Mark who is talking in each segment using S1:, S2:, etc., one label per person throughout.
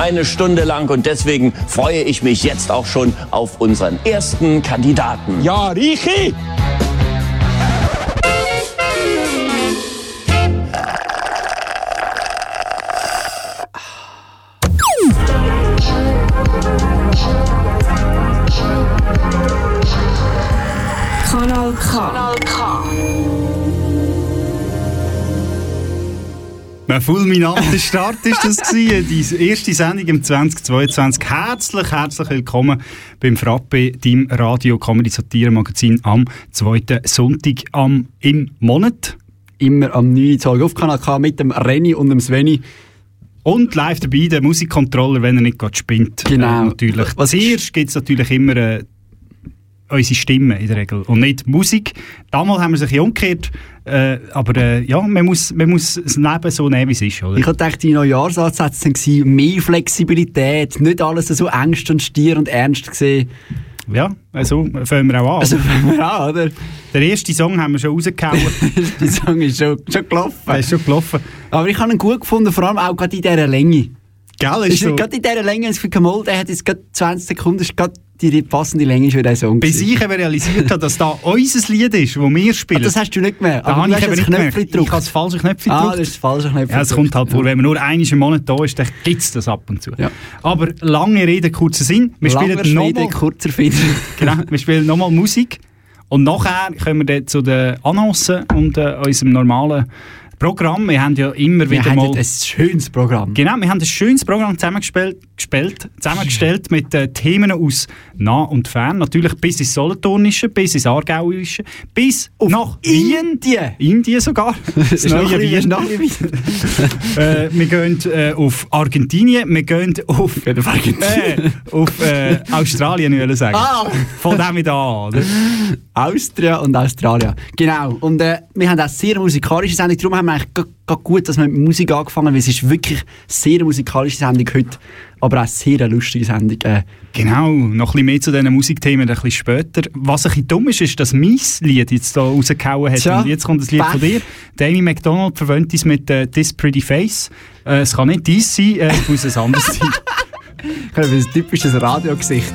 S1: eine Stunde lang und deswegen freue ich mich jetzt auch schon auf unseren ersten Kandidaten.
S2: Ja, Richi!
S3: Ein fulminanter Start ist das gewesen, die erste Sendung im 2022. Herzlich, herzlich willkommen beim Frappe, deinem Radio Comedy Satire Magazin am zweiten Sonntag am, im Monat.
S4: Immer am 9. Tag auf Kanal K mit dem Renny und dem Sveni.
S3: Und live dabei der Musikcontroller, wenn er nicht gerade spinnt.
S4: Genau.
S3: Äh, natürlich.
S4: Was
S3: Zuerst gibt es natürlich immer äh, unsere Stimme in der Regel und nicht Musik. Damals haben wir sich umgekehrt, äh, aber äh, ja, man muss, man muss das Leben so nehmen, wie es ist. Oder?
S4: Ich dachte, die Neujahrsansätze waren mehr Flexibilität, nicht alles so ernst und stier und ernst gesehen.
S3: Ja, also fangen wir auch an.
S4: Also, ja, oder?
S3: Der erste Song haben wir schon rausgehauen.
S4: Der Song ist schon, schon gelaufen.
S3: Der ist schon gelaufen.
S4: Aber ich habe ihn gut gefunden, vor allem auch gerade in dieser Länge.
S3: Gell,
S4: Ist
S3: ist so.
S4: Gerade in dieser Länge, das Gefühl, mal, der hat jetzt gerade 20 Sekunden, ist gerade die passende Länge für diesen Song.
S3: Bis ich eben realisiert habe, dass da unser Lied ist, das wir
S4: Ah,
S3: spielen.
S4: das hast du nicht mehr.
S3: da habe ich eben nicht.
S4: Knöpfchen
S3: Ich habe das falsche Knöpfchen
S4: Ah,
S3: gedrückt.
S4: das ist das falsche Knöpfchen.
S3: Ja, es kommt halt vor, wenn man nur einmal im Monat da ist, dann gibt es das ab und zu.
S4: Ja.
S3: Aber lange Rede, kurzer Sinn. Wir
S4: Langer
S3: spielen nochmal
S4: kurzer Finder.
S3: genau, wir spielen noch mal Musik und nachher kommen wir dann zu den Annoncen und äh, unserem normalen Programm. Wir haben ja immer
S4: Wir
S3: wieder
S4: haben
S3: mal...
S4: ein schönes Programm.
S3: Genau, wir haben ein schönes Programm zusammengestellt, gespielt, zusammengestellt mit äh, Themen aus nah und fern. Natürlich bis ins Solothurnische, bis ins Aargauische, bis nach Wien.
S4: Indien.
S3: Indien sogar. Das neue Wien. äh, wir gehen äh, auf Argentinien, wir gehen auf,
S4: auf Argentinien.
S3: äh, auf äh, Australien, würde ich sagen.
S4: Ah!
S3: Von dem wieder an, oder?
S4: Austria und Australien. Genau. Und äh, wir haben auch sehr musikalische Sendung. Darum haben wir eigentlich gut, dass wir mit Musik angefangen haben, weil es ist wirklich eine sehr musikalische Sendung heute. Aber auch sehr eine lustige Sendung. Äh,
S3: Genau, noch ein bisschen mehr zu diesen Musikthemen ein bisschen später. Was ein bisschen dumm ist, ist, dass mein Lied jetzt hier rausgehauen hat.
S4: Tja,
S3: Und jetzt kommt das Lied
S4: Pech.
S3: von dir. Damie McDonald verwöhnt uns mit äh, «This Pretty Face». Äh, es kann nicht dies sein, äh, es muss ein anderes sein.
S4: ich habe ein typisches Radiogesicht.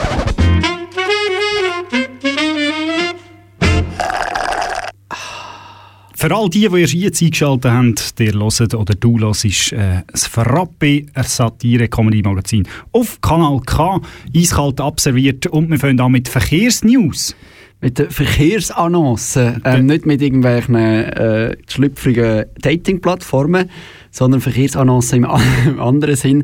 S3: Für all die, die erst jetzt eingeschaltet haben, der hört oder du hörst äh, das Frappe Satire-Comedy-Magazin auf Kanal K, eiskalt abserviert und wir fangen an mit Verkehrsnews.
S4: Mit den Verkehrsannoncen, ähm, nicht mit irgendwelchen äh, schlüpfrigen Dating-Plattformen, sondern Verkehrsannoncen im, im anderen Sinn.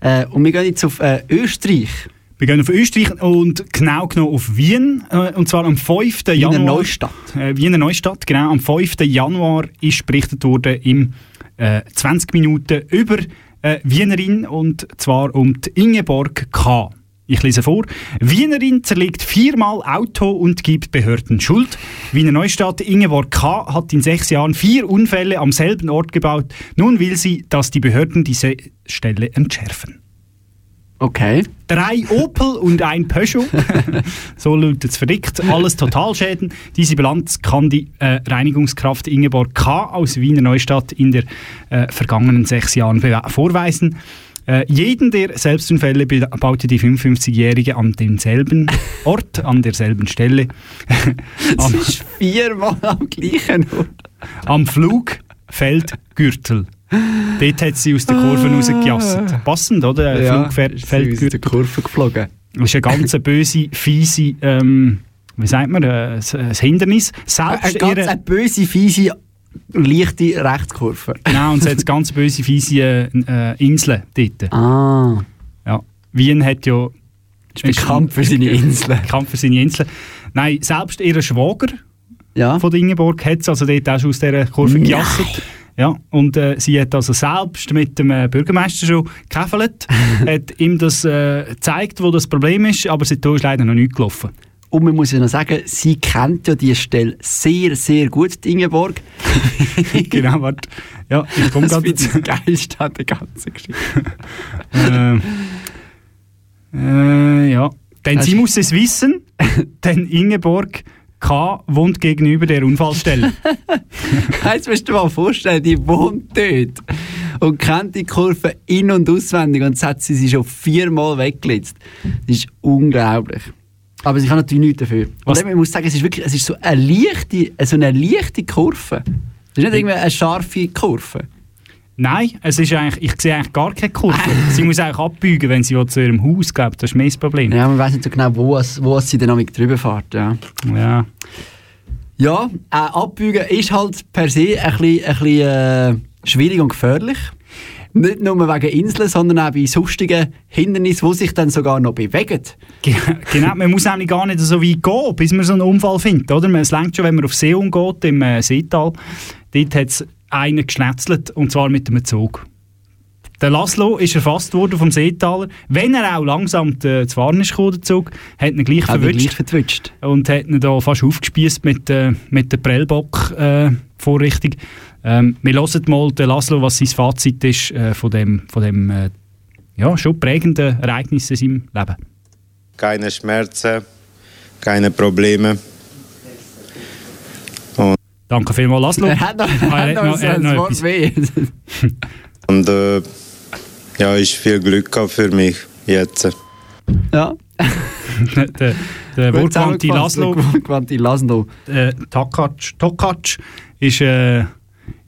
S4: Äh, und wir gehen jetzt auf äh, Österreich.
S3: Wir gehen auf Österreich und genau genommen auf Wien, äh, und zwar am 5.
S4: Wiener
S3: Januar.
S4: Neustadt.
S3: Äh, Wiener Neustadt, genau. Am 5. Januar ist berichtet worden im äh, 20 Minuten über äh, Wienerin und zwar um die Ingeborg K. Ich lese vor. Wienerin zerlegt viermal Auto und gibt Behörden Schuld. Wiener Neustadt Ingeborg K. hat in sechs Jahren vier Unfälle am selben Ort gebaut. Nun will sie, dass die Behörden diese Stelle entschärfen.
S4: Okay.
S3: Drei Opel und ein Peugeot. so lautet es verdickt. Alles Totalschäden. Diese Bilanz kann die äh, Reinigungskraft Ingeborg K. aus Wiener Neustadt in den äh, vergangenen sechs Jahren vorweisen. Äh, jeden der Selbstunfälle baute die 55-Jährige an demselben Ort, an derselben Stelle.
S4: Das
S3: am,
S4: ist viermal am gleichen Ort.
S3: am Flugfeldgürtel. Dort hat sie aus der Kurve rausgejasset. Passend, oder?
S4: ist sie aus
S3: Flugfeldgürtel.
S4: der Kurve geflogen.
S3: Das ist eine ganz böse, fiese, ähm, wie sagt man, äh, ein ein Hindernis.
S4: Eine
S3: Selbst
S4: ganz
S3: ihre,
S4: eine böse, fiese, leichte Rechtskurve.
S3: genau, und es hat ganz böse, fiese äh, Inseln dort.
S4: Ah.
S3: Ja. Wien hat ja...
S4: Ist bekannt für seine Inseln.
S3: bekannt für seine Inseln. Nein, selbst ihr Schwager
S4: Ja.
S3: von der Ingeborg hat es also dort auch schon aus dieser Kurve
S4: Nein.
S3: gejasset. Ja, und äh, sie hat also selbst mit dem äh, Bürgermeister schon gekäfelt, hat ihm das äh, gezeigt, wo das Problem ist, aber seitdem ist leider noch nichts gelaufen.
S4: Und man muss ja noch sagen, sie kennt ja diese Stelle sehr, sehr gut, die Ingeborg.
S3: genau, warte. Ja, ich komme gerade
S4: ich das Geilste an der ganzen Geschichte.
S3: äh, äh, ja. Denn sie
S4: Hast-
S3: muss es wissen, denn Ingeborg K. wohnt gegenüber der Unfallstelle.
S4: Jetzt musst du dir mal vorstellen, die wohnt dort und kennt die Kurve in- und auswendig und hat sie sie schon viermal weggelitzt. Das ist unglaublich. Aber sie kann natürlich nichts dafür.
S3: Was-
S4: Und ich muss sagen, es ist wirklich es ist so eine leichte, so eine leichte Kurve. Das ist nicht irgendwie eine scharfe Kurve.
S3: Nein, es ist eigentlich, ich sehe eigentlich gar keine Kurve. sie muss eigentlich abbiegen, wenn sie zu ihrem Haus glaubt. Das ist das Problem.
S4: Ja, man weiß nicht so genau, wo, es, wo es sie dann drüber fährt. Ja.
S3: Ja.
S4: Ja, äh, abbiegen ist halt per se ein bisschen, ein bisschen äh, schwierig und gefährlich. Nicht nur wegen Inseln, sondern auch bei sonstigen Hindernissen, die sich dann sogar noch bewegen.
S3: Ge- Genau, man muss eigentlich gar nicht so weit gehen, bis man so einen Unfall findet. Oder? Es längt schon, wenn man auf See umgeht, im äh, Seetal. Dort hat es einen geschnetzelt, und zwar mit einem Zug. Der Laszlo ist erfasst worden vom Seetaler. Wenn er auch langsam äh, zu fahren ist, gekommen, der Zug, hat ihn gleich verwünscht und hat ihn da fast aufgespießt mit, äh, mit der Prellbock-Vorrichtung. ähm, wir hören mal den Laszlo, was sein Fazit ist äh, von dem, von dem äh, ja, schon prägenden Ereignis in seinem Leben.
S5: keine Schmerzen, keine Probleme.
S3: Danke vielmals, Laszlo.
S4: Er hat noch,
S3: Ah,
S4: er hat noch,
S3: er hat
S4: ein
S3: noch
S4: Wort
S3: etwas.
S5: Und äh, ja, ich viel Glück für mich jetzt.
S4: ja.
S3: der der
S4: zusammengefasst,
S3: Laszlo
S4: der Wortwandti Laszlo.
S3: äh, Takac, Tokac ist äh,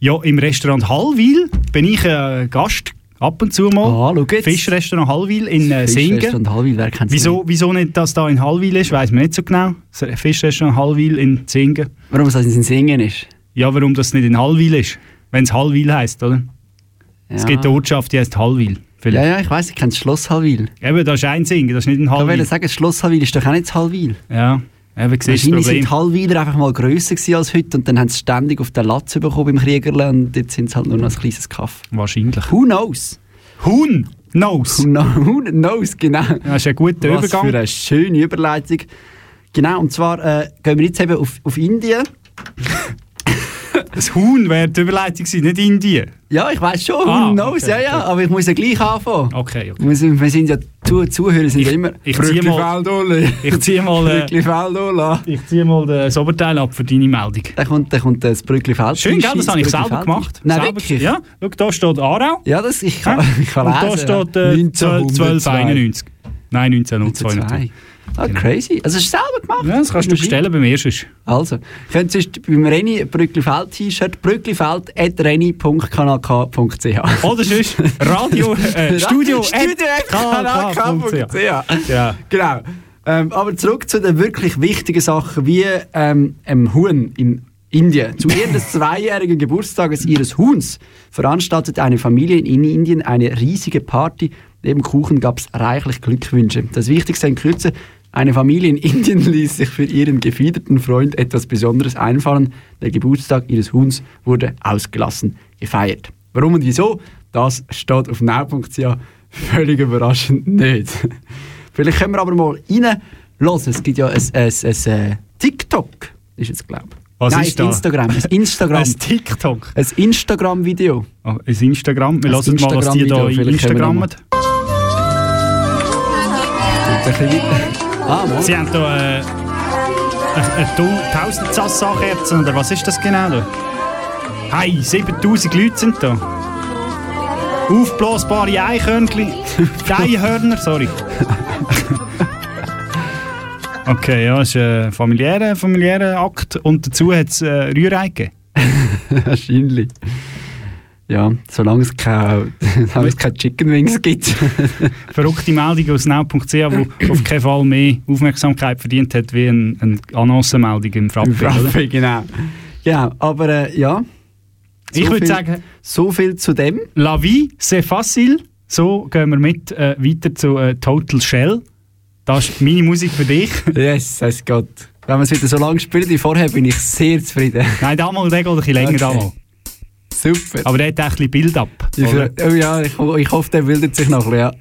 S3: ja, im Restaurant Hallwil. Bin ich äh, Gast ab und zu mal.
S4: Ah.
S3: Fischrestaurant Hallwil in äh, Singen.
S4: Hallwil,
S3: Wieso, wieso nicht, dass da in Hallwil ist, weiß man nicht so genau. Fischrestaurant Hallwil in Singen.
S4: Warum es das in Singen ist?
S3: Ja, warum das nicht in Hallwil ist? Wenn es Hallwil heisst, oder?
S4: Ja.
S3: Es gibt eine Ortschaft, die heißt Hallwil.
S4: ja,
S3: Vielleicht.
S4: ja, ich weiss, ich kenne das Schloss Hallwil.
S3: Eben, das ist ein Singen, das ist nicht in
S4: Ich
S3: Hallwil.
S4: wollte sagen, das Schloss Hallwil ist doch auch nicht das Hallwil.
S3: Ja, eben,
S4: Wahrscheinlich sind die Hallwiler einfach mal grösser als heute und dann haben sie ständig auf den Latz bekommen beim Kriegerle und jetzt sind sie halt nur noch ein kleines Kaff.
S3: Wahrscheinlich.
S4: Who knows?
S3: Huhn! Nose!
S4: Who, who knows, genau.
S3: Das ist ein guter
S4: Was
S3: Übergang.
S4: für eine schöne Überleitung. Genau, und zwar äh, gehen wir jetzt eben auf, auf Indien.
S3: Das Huhn wäre die Überleitung gewesen, nicht Indien.
S4: Ja, ich weiß schon,
S3: Ah,
S4: who knows,
S3: okay,
S4: ja, ja,
S3: okay.
S4: aber ich muss ja gleich anfangen.
S3: Okay, okay.
S4: Wir sind, wir sind ja, zu, Zuhörer sind ja immer...
S3: ich zieh mal-. Ich ziehe mal, äh, ich zieh mal das Oberteil ab für deine Meldung.
S4: Da kommt, da kommt das Brückli-Feld.
S3: Schön, gell? Das habe ich selber gemacht.
S4: Nein,
S3: selber,
S4: wirklich?
S3: Ja, schau, da steht Aarau.
S4: Ja, das, ich
S3: Ja.
S4: kann, ich kann
S3: Und
S4: lesen.
S3: da steht äh, 12
S4: 1902.
S3: 1291. Nein, 1902 natürlich.
S4: Ah, crazy. Also, hast du selber gemacht?
S3: Ja, das kannst du bestellen beim ersten.
S4: Also, könnt ihr sonst beim Reni Brücklifeld T-Shirt brücklifeld.reni.kanalk.ch
S3: Oder sonst Radio, äh, Studio,
S4: Studio
S3: kanalk.ch. Ja.
S4: Genau. Ähm, aber zurück zu den wirklich wichtigen Sachen, wie ähm, einem Huhn in Indien. Zu ihrem zweijährigen Geburtstages ihres Huhns veranstaltete eine Familie in Indien eine riesige Party. Neben Kuchen gab es reichlich Glückwünsche. Das Wichtigste in Kürze, eine Familie in Indien ließ sich für ihren gefiederten Freund etwas Besonderes einfallen. Der Geburtstag ihres Huhns wurde ausgelassen gefeiert. Warum und wieso? Das steht auf now.ch. Völlig überraschend nicht. Vielleicht können wir aber mal rein hören. Es gibt ja ein, ein, ein, äh, TikTok, ist es, glaube ich.
S3: Was
S4: Nein,
S3: ist
S4: ein? Instagram. Ein Instagram.
S3: Ein TikTok.
S4: ein Instagram-Video.
S3: Oh, ein Instagram. Wir
S4: Ein
S3: hören mal, was die da
S4: Instagram-Video,
S3: in
S4: vielleicht können wir
S3: Instagram
S4: noch Ein bisschen weiter. Ah.
S3: Sie haben da äh, eine, eine 1000 Sassa-Kerzen, oder was ist das genau? Da? Hey, 7000 Leute sind da. Aufblasbare Eichhörnchen. Einhörner, sorry. Okay, ja, es ist ein familiärer, familiärer Akt. Und dazu hat es äh, Rührei gegeben.
S4: Wahrscheinlich. Ja, solange es keine, solange es keine Chicken Wings gibt.
S3: Verrückte Meldung aus now.ch, die auf keinen Fall mehr Aufmerksamkeit verdient hat wie eine, eine Annoncenmeldung im Frappe.
S4: Im? Frappe, genau. Genau, aber äh, ja.
S3: Ich
S4: So
S3: würde
S4: viel-
S3: sagen,
S4: So viel zu dem.
S3: La vie, c'est facile. So gehen wir mit äh, weiter zu äh, Total Shell. Das ist meine Musik für dich.
S4: Yes, es geht. Wenn wir es wieder so lange spielen wie vorher, bin ich sehr zufrieden.
S3: Nein, damals der geht ein bisschen länger.
S4: Okay.
S3: Damals.
S4: Super.
S3: Aber der hat auch ein bisschen Build-up.
S4: Oh ja, ich, ich hoffe, der bildet sich noch ein bisschen, ja.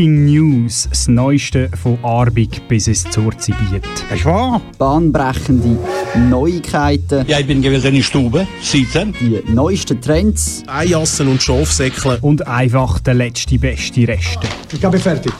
S3: Breaking News, das Neueste von Arbig bis ins Zurzibiet.
S6: Ist wahr?
S4: Bahnbrechende Neuigkeiten,
S6: Ja, ich bin gewesen in der Stube, sitzen.
S4: die neuesten Trends.
S7: Eijassen und Schafsäckle.
S3: Und einfach der letzte, beste Reste.
S7: Ich bin fertig.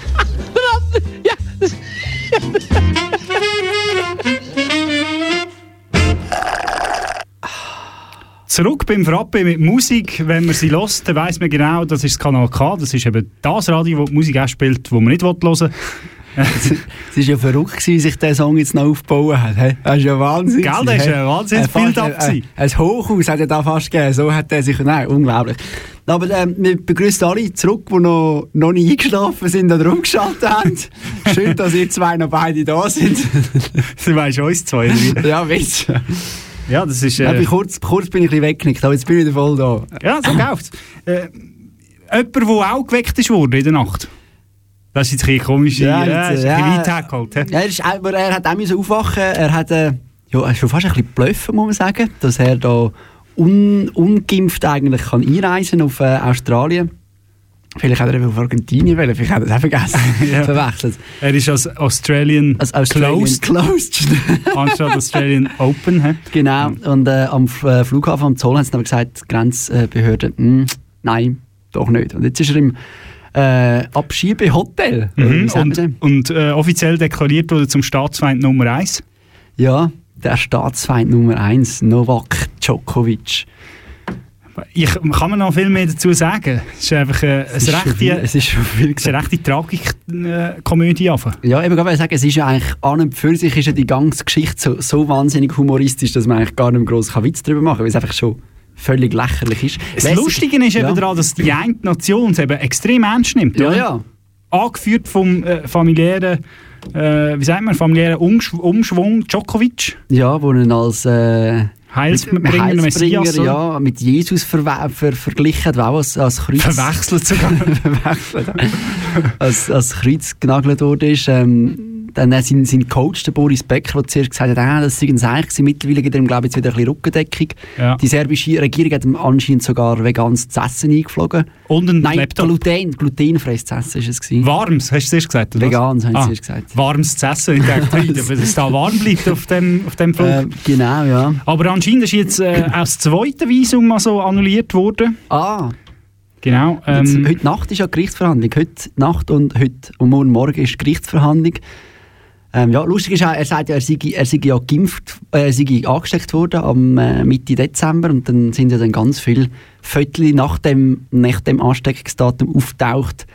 S3: Zurück beim Frappe mit Musik. Wenn man sie hört, dann weiss man genau, das ist das Kanal K. Das ist eben das Radio, wo die Musik auch spielt, die man nicht hören will.
S4: Es war ja verrückt, gewesen, wie sich der Song jetzt noch aufgebaut hat. Das ist ja Wahnsinn.
S3: Gell, das ist wahnsinniges
S4: Äh, fast
S3: Build-up
S4: ein-. Ein, Hochhaus hat er da fast gegeben. So hat er sich... Nein, unglaublich. Aber ähm, wir begrüßen alle zurück, die noch, noch nicht eingeschlafen sind oder umgeschaltet haben. Schön, dass ihr zwei noch beide da sind.
S3: Du weisst uns zwei. oder
S4: ja, du.
S3: Ja, das ist...
S4: Ja,
S3: Äh,
S4: kurz, kurz bin ich ein bisschen weggenickt, aber jetzt bin ich wieder voll da.
S3: ja, so läuft's. Äh, jemand, der auch geweckt ist worden in der Nacht. Das ist jetzt ein komisch. Ja, ja, ein weit hergeholt. hä?
S4: Ja, er, ist, aber er hat auch müssen aufwachen. Er hat äh, ja, er ist schon fast ein bisschen bluffen, muss man sagen, dass er da un, ungeimpft eigentlich kann einreisen auf äh, Australien. Vielleicht hat er eben auf Argentinien wollen, vielleicht hat er es auch vergessen,
S3: Ja.
S4: verwechselt.
S3: Er ist als Australian,
S4: Als Australian
S3: closed,
S4: closed.
S3: anstatt Australian Open. hä?
S4: genau, und äh, am äh, Flughafen am Zoll haben sie dann gesagt, die Grenzbehörde, «Mm, nein, doch nicht. Und jetzt ist er im äh, Abschiebehotel.
S3: Mhm.
S4: dem?
S3: Und, und äh, offiziell deklariert wurde zum Staatsfeind Nummer 1.
S4: Ja, der Staatsfeind Nummer 1, Novak Djokovic.
S3: Ich kann man noch viel mehr dazu sagen. Es ist einfach äh,
S4: Es ist
S3: eine
S4: viel-
S3: rechte,
S4: es ist schon viel
S3: es ist eine rechte Tragik-Komödie. einfach.
S4: Ja, eben, ich sagen, es ist ja eigentlich an und für sich ist ja die ganze Geschichte so, so wahnsinnig humoristisch, dass man eigentlich gar nicht keinen Witz darüber machen kann, weil es einfach schon völlig lächerlich ist.
S3: Das
S4: Lässig-
S3: Lustige ist eben
S4: ja.
S3: daran, dass die eine Nation es eben extrem ernst nimmt.
S4: Ja,
S3: oder?
S4: ja.
S3: Angeführt vom äh, familiären, äh, wie sagt man, familiären Umschw Umschwung Djokovic.
S4: Ja, wo ihn als äh,
S3: Heilsbringer,
S4: Heilsbringer,
S3: Messias.
S4: ja, mit Jesus verwe- ver verglichen auch als, als Kreuz...
S3: Verwechselt sogar.
S4: verwechselt. als, als Kreuz genagelt wurde. Ist, ähm, dann sein, sein Coach, der Boris Becker, der zuerst gesagt hat, ah, das sei ein Seich gewesen. Mittlerweile gibt er ihm, glaube ich, jetzt wieder ein bisschen Rückendeckung.
S3: Ja.
S4: Die serbische Regierung hat ihm anscheinend sogar veganes essen eingeflogen.
S3: Und ein
S4: Nein,
S3: Laptop.
S4: Gluten, glutenfreies essen ist es gewesen.
S3: Warmes, hast du zuerst gesagt? oder was?
S4: Vegan, haben sie
S3: Ah,
S4: zuerst gesagt.
S3: Warmes essen. Ich hey, dass es da warm bleibt auf dem, auf dem Flug.
S4: Äh, genau, ja.
S3: Aber anscheinend ist jetzt äh, auch das zweite Visum mal so annulliert worden.
S4: Ah,
S3: Genau.
S4: jetzt,
S3: Ähm,
S4: heute Nacht ist ja Gerichtsverhandlung. Heute Nacht und heute und morgen Morgen ist Gerichtsverhandlung. Ähm, ja, lustig ist auch, er sagt ja, er sei, er sei ja geimpft, äh, sei angesteckt worden am äh, Mitte Dezember und dann sind ja dann ganz viele Viertel nach dem, nach dem Ansteckungsdatum auftaucht,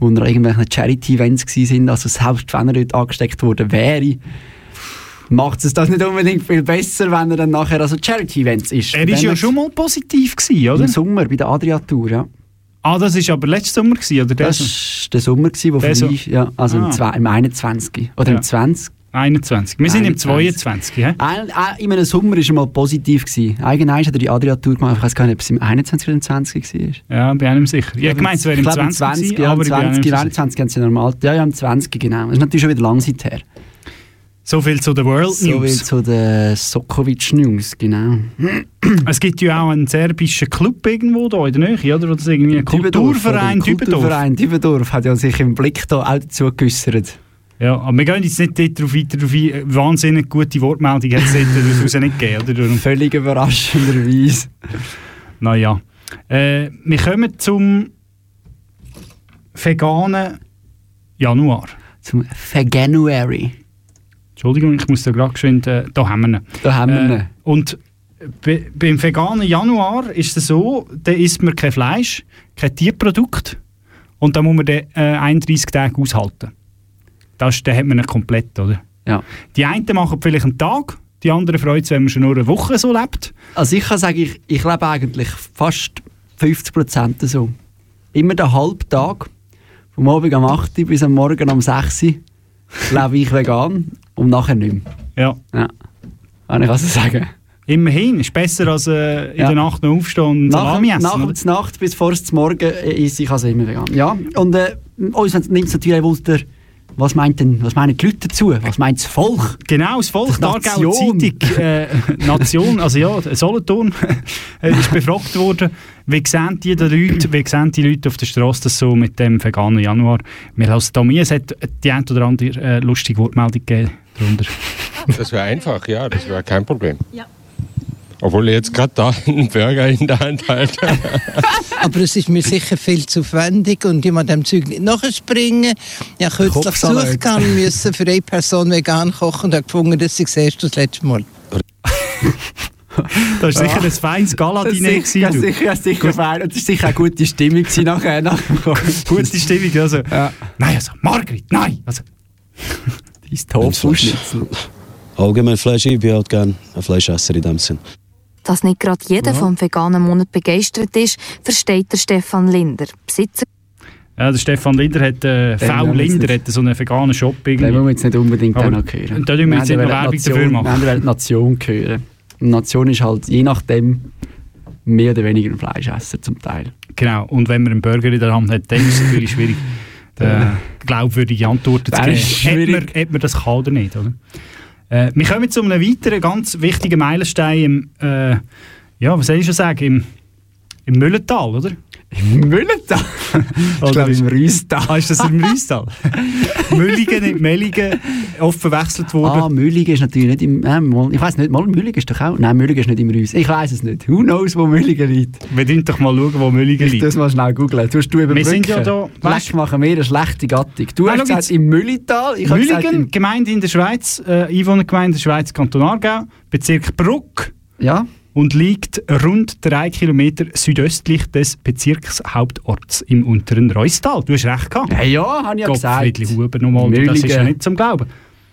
S4: wo er irgendwelche Charity-Events sind. Also selbst wenn er dort angesteckt worden wäre, macht es das nicht unbedingt viel besser, wenn er dann nachher also Charity-Events ist.
S3: er ist
S4: Dann
S3: ja schon mal positiv gewesen, oder?
S4: im Sommer bei der Adria-Tour, ja.
S3: Ah, das ist aber letztes Sommer gewesen, oder? Der
S4: Das war der Sommer, gewesen, wo
S3: Der
S4: vorbei
S3: so-.
S4: Ja, also
S3: Ah.
S4: im, zwei, im 21. Oder
S3: Ja.
S4: im 20.
S3: 21. Wir sind im
S4: 21.
S3: 22. hä?
S4: Ein, ein, in einem Sommer war er mal positiv. Eigentlich hat er die Adria-Tour gemacht. Ich weiß gar nicht, ob es im 21 oder im 20 war.
S3: Ja, bin ich nicht sicher. Ich habe gemeint, es wäre im
S4: Ich glaube,
S3: 20, gewesen,
S4: ja,
S3: aber
S4: im
S3: ich bin auch
S4: 20,
S3: nicht
S4: im
S3: sicher.
S4: 21 haben sie normal. Ja, ja, im 20, genau. Das ist natürlich schon wieder lang seither.
S3: So viel zu der World
S4: So wie
S3: News.
S4: zu den Sokovic-News, genau.
S3: Es gibt ja auch einen serbischen Club irgendwo da in der Nähe, oder? Das irgendwie ein Kulturverein? Dübendorf.
S4: Kulturverein Dübendorf hat ja sich im Blick da auch dazu geäussert.
S3: Ja, aber wir gehen jetzt nicht dort drauf weiter drauf ein. Wahnsinnig gute Wortmeldung hat es daraus nicht gegeben, oder? Darum-
S4: Völlig überraschenderweise.
S3: Naja. Äh, wir kommen zum veganen Januar.
S4: Zum Veganuary.
S3: Entschuldigung, ich muss da gerade geschwind... Äh, da haben wir ihn.
S4: Da haben wir ihn.
S3: Äh, und be, beim veganen Januar ist es so, da isst man kein Fleisch, kein Tierprodukt und dann muss man den äh, 31 Tage aushalten. Das, dann hat man ihn komplett, oder?
S4: Ja.
S3: Die einen machen vielleicht einen Tag, die anderen freuen sich, wenn man schon nur eine Woche so lebt.
S4: Also ich kann sagen, ich, ich lebe eigentlich fast 50% so. Immer den halben Tag, vom Abend am 8 Uhr bis am Morgen am 6 Uhr, lebe ich vegan und nachher nicht mehr.
S3: Ja.
S4: Ja. Kann ich also sagen.
S3: Immerhin, ist besser als äh, in
S4: Ja.
S3: der Nacht noch aufstehen und
S4: Nach,
S3: Salami essen.
S4: nach der Nacht bis vor zum Morgen äh, esse ich also immer vegan. Ja, und äh, uns nimmt es natürlich Wunder, was, meint denn, was meinen die Leute dazu? Was meint das Volk?
S3: Genau, das Volk,
S4: Nation.
S3: Zeitung, äh, Nation, also ja, Solothurn äh, ist befragt worden, wie sehen die, die Leute, wie sehen die Leute auf der Straße das so mit dem veganen Januar? Wir lassen da es hat die ein oder andere äh, lustige Wortmeldung gegeben darunter.
S8: Das wäre einfach, ja, das wäre kein Problem. Obwohl ich jetzt gerade da einen Burger in der Hand halte.
S9: Aber es ist mir sicher viel zu aufwendig und ich muss dem Zeug nicht nachspringen. Ich habe kürzlich
S4: Kopfsalat.
S9: Besuch gehabt und müssen für eine Person vegan kochen und habe gefunden, das sei das erste und das letzte Mal.
S3: Da ist sicher ein feines
S4: Das
S3: Galadiner gewesen, du.
S4: sicher, sicher fein. Und es war sicher eine gute Stimmung nachher.
S3: Gute Stimmung, also.
S4: Ja.
S3: Nein, also, Margrit, nein! Also,
S4: Dein Tofu-Schnitzel.
S7: Allgemein Fleisch, ich bin halt gerne ein Fleischesser in dem Sinn.
S10: Dass nicht gerade jeder vom veganen Monat begeistert ist, versteht der Stefan Linder, Besitzer
S3: ja, der Stefan Linder hat, äh, V. Linder, hat so einen veganen Shop
S4: Den wollen wir jetzt nicht unbedingt hören.
S3: da tun wir jetzt nicht Werbung
S4: Nation-
S3: dafür machen.
S4: Wir wollen die Nation hören. Die Nation ist halt je nachdem mehr oder weniger ein Fleischesser zum Teil.
S3: Genau, und wenn man einen Burger in der Hand hat, dann ist es natürlich schwierig, äh, glaubwürdige Antworten zu geben. Hat man, man das kann oder nicht, oder? Äh, wir kommen zu einem weiteren ganz wichtigen Meilenstein im, äh, ja, was soll ich schon sagen, im, im Müllental, oder?
S4: Im Müllental? ich glaube im Rüstal.
S3: Ah, ist das im Rüstal? Mülligen, nicht Melligen, oft verwechselt worden.
S4: Ah, Mülligen ist natürlich nicht im... Äh, ich weiß nicht, mal Mülligen ist doch auch... Nein, Mülligen ist nicht im Rüs. Ich weiß es nicht. Who knows, wo Mülligen liegt?
S3: Wir müssen doch mal schauen, wo Mülligen liegt.
S4: das mal schnell googeln. Tust du überbrücken?
S3: sind ja da-
S4: Leck machen wir eine schlechte Gattung. Du
S3: Ah,
S4: hast gesagt im Müllital. Ich gesagt
S3: Mülligen,
S4: im...
S3: Gemeinde in der Schweiz, äh, Einwohnergemeinde in der Schweiz, Kanton Aargau, Bezirk Bruck
S4: Ja?
S3: Und liegt rund drei Kilometer südöstlich des Bezirkshauptorts im unteren Reustal. Du hast recht gehabt.
S4: Ja, ja, habe ich ja gesagt.
S3: Gottfriedli Huber nochmal, das ist ja nicht zum Glauben.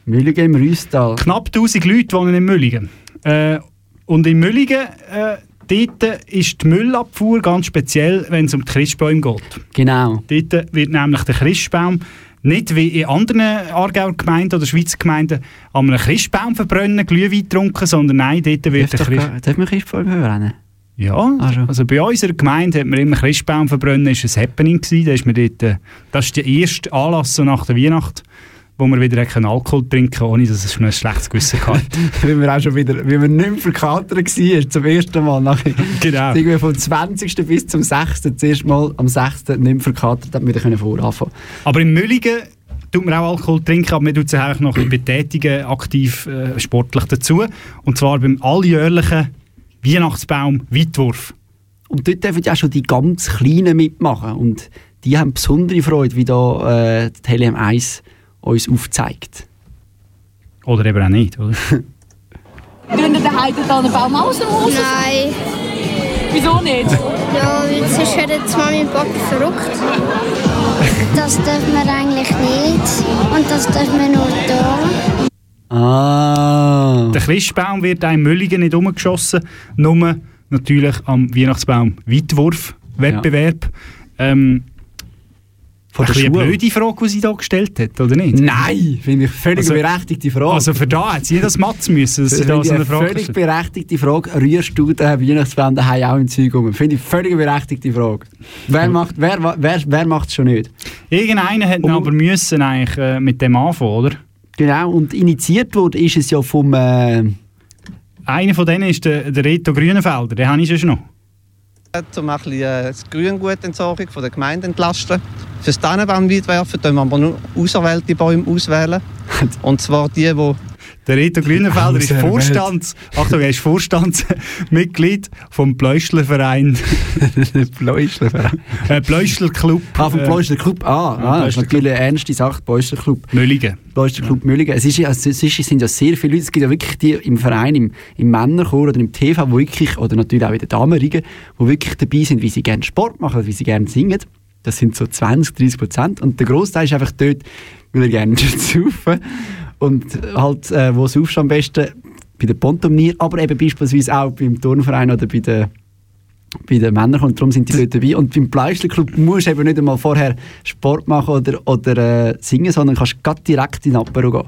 S4: Mülligen im Rüstal.
S3: Knapp 1000 Leute wohnen in Mülligen. Äh, und in Mülligen, äh, dort ist die Müllabfuhr ganz speziell, wenn es um die Christbäume geht.
S4: Genau.
S3: Dort wird nämlich der Christbaum nicht wie in anderen Aargauer Gemeinden oder Schweizer Gemeinden an einem Christbaum verbrennen, Glühwein getrunken, sondern nein, dort wird der Christ...
S4: Darf man Christbaum hören?
S3: Ja,
S4: Also.
S3: also bei unserer Gemeinde hat man immer Christbaum verbrennen, das war ein Happening. Gewesen. Da ist man dort, äh, das ist der erste Anlass so nach der Weihnacht, wo man wieder Alkohol trinken konnte, ohne dass es mir ein schlechtes Gewissen hatte.
S4: Wie wir auch schon wieder, wie wir nicht mehr verkatert waren, zum ersten Mal. Nachher,
S3: Genau.
S4: Irgendwie vom 20. bis zum 6. Das erste Mal am 6. nicht mehr verkatert, hat wir wieder voranfangen
S3: Aber in Mülligen tut man auch Alkohol trinken, aber man tut sich eigentlich noch ein bisschen betätigen, aktiv äh, sportlich dazu. Und zwar beim alljährlichen Weihnachtsbaum-Weitwurf.
S4: Und dort dürfen ja auch schon die ganz Kleinen mitmachen. Und die haben besondere Freude, wie da äh, die Helium 1 uns aufzeigt.
S3: Oder eben auch nicht, oder?
S11: Tun ihr daheim da einen Baum aus dem Haus?
S12: Nein.
S11: Wieso nicht?
S12: Ja, weil sonst wird jetzt Mami und Papi verrückt. Das dürfen wir eigentlich nicht. Und das dürfen wir nur da.
S4: Ah.
S3: Der Christbaum wird in Mülligen nicht umgeschossen, nur natürlich am Weihnachtsbaum Weitwurf-Wettbewerb. Ähm,
S4: Von der
S3: bisschen eine
S4: Schule?
S3: blöde Frage, die sie da gestellt hat, oder nicht?
S4: Nein, finde ich völlig
S3: Also-
S4: berechtigte Frage.
S3: Also für da hat sie das Matz müssen, dass
S4: Das
S3: sie da so eine Frage
S4: völlig
S3: stellt.
S4: berechtigte Frage. Rührst du den Weihnachtsbaum daheim auch in Zeug um? Finde ich völlig berechtigte Frage. Wer macht wer, wer, wer macht es schon nicht?
S3: Irgendeiner hat aber müssen eigentlich äh, mit dem anfangen, oder?
S4: Genau, und initiiert wurde ist es ja vom... Äh,
S3: Einer von denen ist der, der Reto Grünenfelder, den habe ich schon noch.
S13: Um ein bisschen äh, das Grünguententsorgung von der Gemeinde entlasten. Für das Tannenbaumweitwerfen tun wir aber nur auserwählte Bäume auswählen. Und zwar die, die
S3: Der Reto Grünenfelder ist. Vorstands, Achtung, er ist Vorstandsmitglied vom Bläuschlerverein.
S4: Bläuschlerverein?
S3: Äh, Bläuschler Club.
S4: Ah, vom
S3: Äh,
S4: Bläuschler Club. Ah,
S3: ja,
S4: ah das ist natürlich eine ernste Sache, Bläuschler Club.
S3: Mülligen.
S4: Bläuschler Club Mülligen. Es, ist, ja- es, ist, sind ja sehr viele Leute, es gibt ja wirklich die im Verein, im, im Männerchor oder im TV, wo wirklich, oder natürlich auch in den Damerigen, die wirklich dabei sind, wie sie gerne Sport machen, wie sie gerne singen. Das sind so 20, 30 Prozent. Und der Großteil ist einfach dort, weil er gerne saufen Und halt, äh, wo saufst du am besten? Bei den Pontomnier, aber eben beispielsweise auch beim Turnverein oder bei den bei den Männern und darum sind die dort dabei. Und beim Bleischlerclub musst du eben nicht einmal vorher Sport machen oder, oder äh, singen, sondern kannst direkt in den Apero gehen.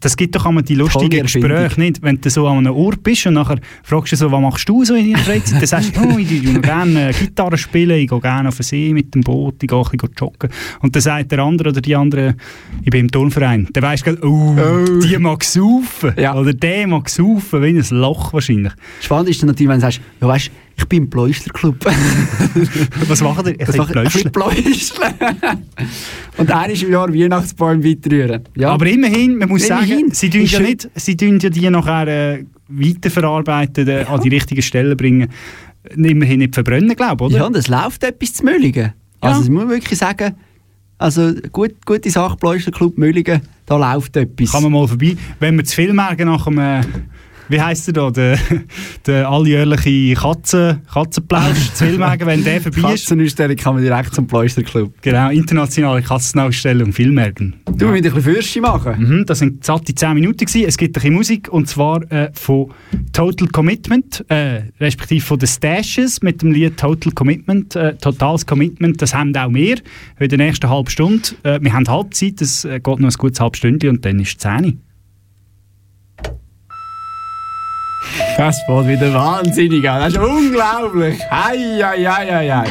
S3: Das gibt doch einmal die lustigen. Gespräche nicht, wenn du so an einem Ort bist und nachher fragst du so, was machst du so in deiner Freizeit? Dann sagst du, oh, ich noch gerne äh, Gitarre spielen, ich gehe gerne auf den See mit dem Boot, ich gehe ein bisschen joggen. Und dann sagt der andere oder die andere, ich bin im Turnverein. Dann weisst du, gleich, oh, die mag saufen. Oder der mag saufen, wie ein Loch wahrscheinlich.
S14: Spannend ist dann natürlich, wenn du sagst, ja, weißt, ich bin im Pläuschler-Club.
S3: Was macht ihr?
S14: Macht ihr? Ein bisschen Pläuschler. Und einmal im Jahr Weihnachtsbäume weiterrühren. Ja.
S3: Aber immerhin, man muss
S14: Immerhin.
S3: sagen, sie tun
S14: Ist
S3: ja
S14: schön.
S3: nicht, sie tun ja die nachher äh, weiterverarbeiten, äh, an die richtigen Stellen bringen. Immerhin nicht verbrennen, glaube ich, oder?
S14: Ja, und es läuft etwas zu Müllingen. Also, das muss wirklich sagen, also gut, gute Sache, Pläuschler-Club Müllingen, da läuft etwas.
S3: Kann man mal vorbei. Wenn wir zu viel merken nach dem, äh, wie heisst der da, der, der alljährliche Katzen, Katzenplausch zu Vilmergen, wenn der vorbei ist.
S14: Katzenausstellung kann man direkt zum Pläuschler-Club.
S3: Genau, internationale Katzenausstellung Vilmergen.
S14: Du, wir müssen ein bisschen Fürschi machen.
S3: Mhm, das sind satte 10 Minuten gewesen. Es gibt ein bisschen Musik und zwar äh, von Total Commitment, äh, respektive von den Stashes mit dem Lied Total Commitment. Äh, Totales Commitment, das haben auch wir in der nächsten halben Stunde. Äh, wir haben Halbzeit, es äh, geht noch ein gutes halb Stündchen und dann ist es 10 Uhr.
S14: Das wird wieder wahnsinnig an. Das ist unglaublich. Hei, hei, hei, hei, hei.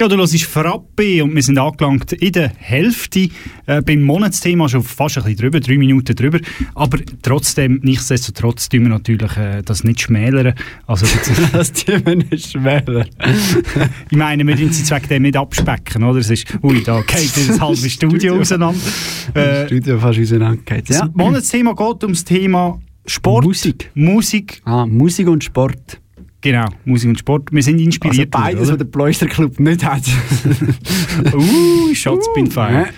S3: Ja, du hörst Frappe und wir sind angelangt in der Hälfte. Äh, beim Monatsthema schon fast ein bisschen drüber, drei Minuten drüber. Aber trotzdem, nichtsdestotrotz, tun wir natürlich äh, das nicht schmälern. Also,
S4: das tun wir nicht schmälern.
S3: ich meine, wir dürfen sie wegen dem nicht abspecken, oder? Es ist, ui, da geht das halbe Studio auseinander.
S4: Das Studio fast auseinandergeht.
S3: Das
S4: Ja.
S3: Monatsthema geht ums Thema Sport.
S4: Musik.
S3: Musik.
S4: Ah, Musik und Sport.
S3: Genau, Musik und Sport. Wir sind
S4: Also
S3: inspiriert.
S4: beides,
S3: worden,
S4: was der Ploister Club nicht hat.
S3: Uh, Shots bin fire.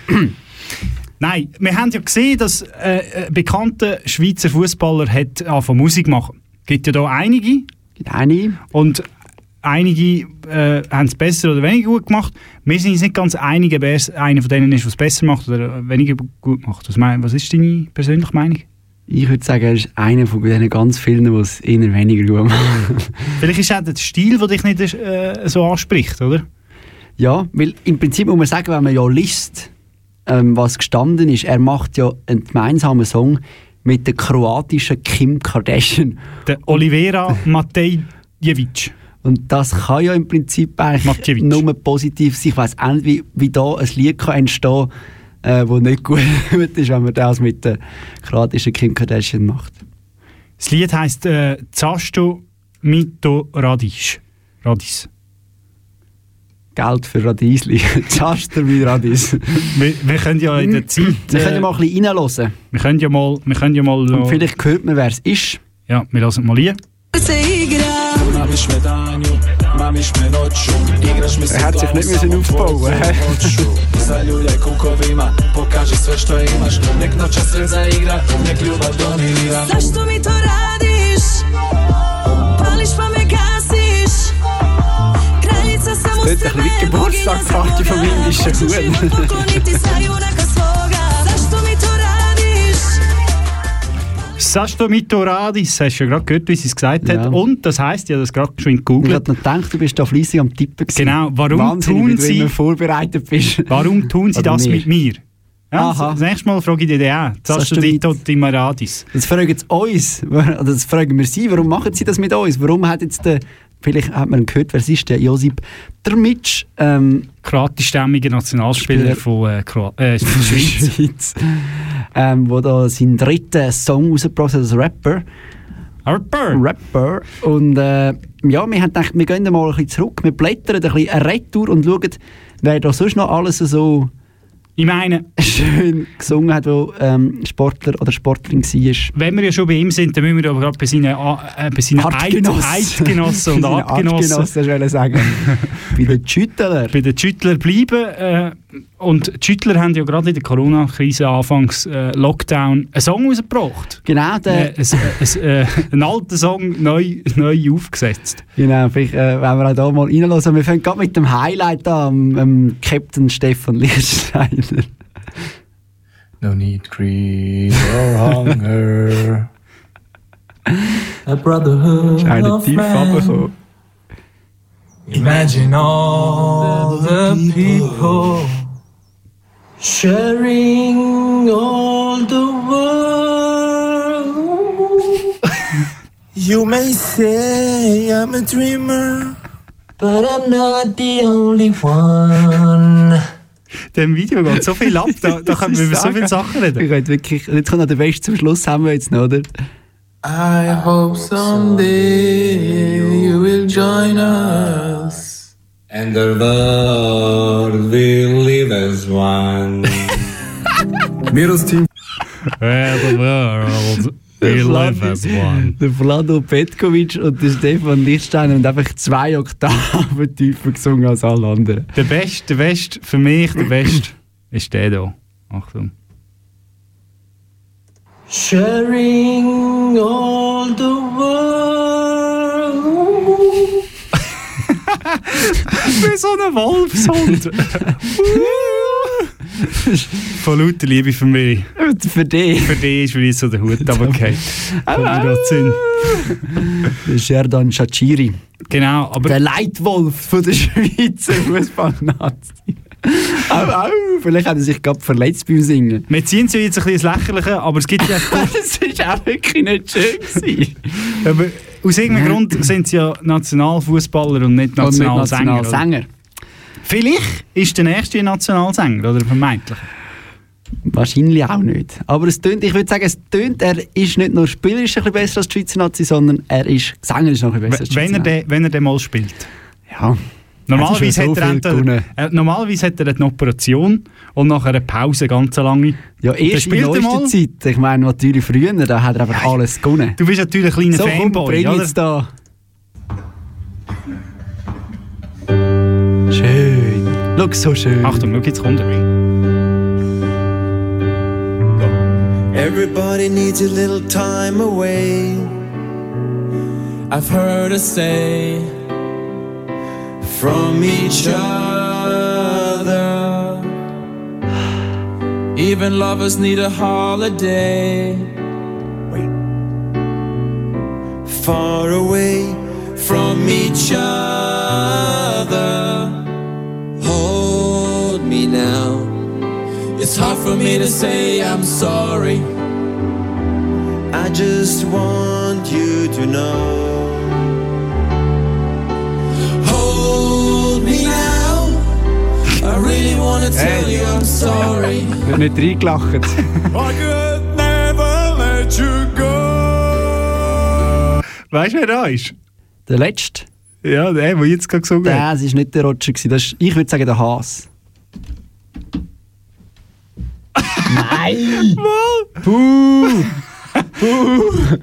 S3: Nein, wir haben ja gesehen, dass äh, ein bekannter Schweizer Fußballer hat angefangen Musik machen. Gibt ja da einige.
S4: Gibt einige.
S3: Und einige äh, haben es besser oder weniger gut gemacht. Wir sind uns nicht ganz einig, ob er einer von denen ist, was es besser macht oder weniger gut macht. Was, mein, was ist deine persönliche Meinung?
S4: Ich würde sagen, er ist einer von diesen ganz vielen, die es eher weniger gut machen.
S3: Vielleicht ist auch der Stil, der dich nicht äh, so anspricht, oder?
S4: Ja, weil im Prinzip muss man sagen, wenn man ja liest, ähm, was gestanden ist, er macht ja einen gemeinsamen Song mit der kroatischen Kim Kardashian.
S3: Der Olivera Matejevic.
S4: Und das kann ja im Prinzip eigentlich nur positiv sein. Ich weiss auch nicht, wie, wie da ein Lied kann entstehen kann, äh, wo nicht gut ist, wenn man das mit der kroatischen Kim Kardashian macht.
S3: Das Lied heisst äh, Zasto Mito Radisch. Radis.
S4: Geld für Radiesli. Zaster mit Radis.
S3: Wir, wir können ja in der Zeit.
S4: Wir können ja mal ein bisschen reinhören.
S3: Wir können ja mal. Wir können ja mal
S4: Und vielleicht hört man, wer es ist.
S3: Ja, wir lassen mal Isst
S4: mir Daniel, manchmal. Igraš mi se kao samo tvoj noću.
S15: Zaljulje kukovima, pokaži sve što imaš. Nek noća sve zaigra, nek ljubav dominira.
S16: Zašto mi to radiš? Pališ pa me gasiš.
S4: Krajica samo Stöter, sebe, Geburtstag, Party vom indischen
S16: Hut.
S3: Sasto Mito Radis, hast du ja gerade gehört, wie sie es gesagt
S4: Ja.
S3: hat. Und das heisst, ja, das gerade schon
S4: Ich
S3: gegoogelt.
S4: habe noch gedacht, du bist da fleissig am Tippen gewesen.
S3: Genau, warum
S4: Wahnsinnig,
S3: tun sie-
S4: immer vorbereitet bist.
S3: Warum tun sie
S4: Oder
S3: das
S4: wir.
S3: mit mir? Ja,
S4: Aha.
S3: Das nächste Mal frage ich dich auch. Sasto
S4: Sasto
S3: Mito Radis.
S4: Jetzt fragen sie uns, das fragen wir sie, warum machen sie das mit uns? Warum hat jetzt der, vielleicht hat man gehört, wer ist, der Josip Drmic, ähm,
S3: Kroatischstämmiger Nationalspieler
S4: Spieler.
S3: von äh, Kroa äh, Schweiz.
S4: Schweiz, ähm, wo da seinen dritten Song rausgebracht hat als Rapper.
S3: Rapper?
S4: Rapper. Und äh, ja, wir haben gedacht, wir gehen mal ein bisschen zurück, wir blättern ein bisschen eine Retour und schauen, wer da sonst noch alles so
S3: Ich meine,
S4: schön gesungen hat, wo ähm, Sportler oder Sportlerin war.
S3: wenn wir ja schon bei ihm sind, dann müssen wir aber gerade bei seinen, äh, bei seinen Eid,
S4: Artgenossen.
S3: Eidgenossen und Artgenossen
S4: Artgenossen, sagen. bei den Schüttler.
S3: bei den Schüttler bleiben. Äh, und die Schüttler haben ja gerade in der Corona-Krise anfangs äh, Lockdown einen Song rausgebracht.
S4: Genau,
S3: Äh,
S4: der,
S3: ein, ein, äh, einen alten Song neu, neu aufgesetzt.
S4: genau vielleicht äh, wollen wir auch da mal reinlassen. Wir fangen gerade mit dem Highlight an, am Captain Stefan Lichtsteiner.
S15: No need greed or hunger A brotherhood of
S4: tief
S15: man.
S4: runtergekommen.
S15: Imagine all the people sharing all the world. You may say I'm a dreamer, but I'm not the only one.
S3: Dem Video geht so viel ab, da, da können wir über so viele Sachen
S4: Wir können wirklich, jetzt kommt noch der Beste zum Schluss, haben wir jetzt noch, oder?
S15: I hope someday you will join us. And the world will as one.
S4: Wir als Team.
S3: Well, the world, we live as one.
S4: Der Vlado Petkovic und der Stefan Lichtsteiner haben einfach zwei Oktaven tiefer gesungen als alle anderen.
S3: Der Beste, der Beste, für mich der Beste, ist der hier. Achtung.
S15: Sharing all the world.
S3: Wie so ein Wolfshund. Von lauter Liebe für mich.
S4: Für dich.
S3: Für dich ist wie so der Hut runtergefallen. Kommt mir Sinn.
S4: Shachiri.
S3: Genau, aber...
S4: Der Leitwolf von der Schweizer Fußballnazi. au, au, vielleicht hat er sich gerade verletzt beim Singen.
S3: Wir ziehen ja jetzt ein bisschen ins Lächerliche, aber es gibt ja...
S4: das ist auch wirklich nicht schön
S3: aber aus irgendeinem Grund sind sie ja Nationalfußballer und nicht
S4: Und nicht
S3: Nationalsänger. Vielleicht ist der nächste Nationalsänger, oder vermeintlich.
S4: Wahrscheinlich auch nicht. Aber es tönt, ich würde sagen, es tönt, er ist nicht nur spielerisch ein bisschen besser als die Schweizer Nazi, sondern er ist sängerisch noch ein bisschen besser als die
S3: Wenn
S4: Schweizer
S3: er,
S4: Nazi.
S3: den, wenn er den mal spielt.
S4: Ja.
S3: Normalerweise,
S4: Er hat
S3: er
S4: so
S3: entweder, äh, normalerweise hat er eine Operation und nachher eine Pause, ganz lange.
S4: Ja, erst in
S3: spielt er
S4: neuester. Zeit. Ich meine, natürlich früher, da hat er einfach alles gewonnen.
S3: Du bist natürlich ein kleiner
S4: so, komm,
S3: Fanboy,
S4: bring
S3: oder?
S4: jetzt da. Schön. Schau, so schön.
S3: Achtung, schau, jetzt kommt er.
S15: Everybody needs a little time away. I've heard her say from each other. Even lovers need a holiday. Far away from each other. It's hard for me to say I'm sorry. I just want you to know. Hold me now. I really wanna tell you I'm sorry.
S4: Wird nicht reingelacht.
S15: I could never let you go.
S3: Weißt du, wer da ist?
S4: Der letzte.
S3: Ja, der, der jetzt gerade gesungen hat.
S4: Das war nicht der Roger. gewesen. Das ist, ich würde sagen, der Haas. Nein!
S3: Puh! Puh!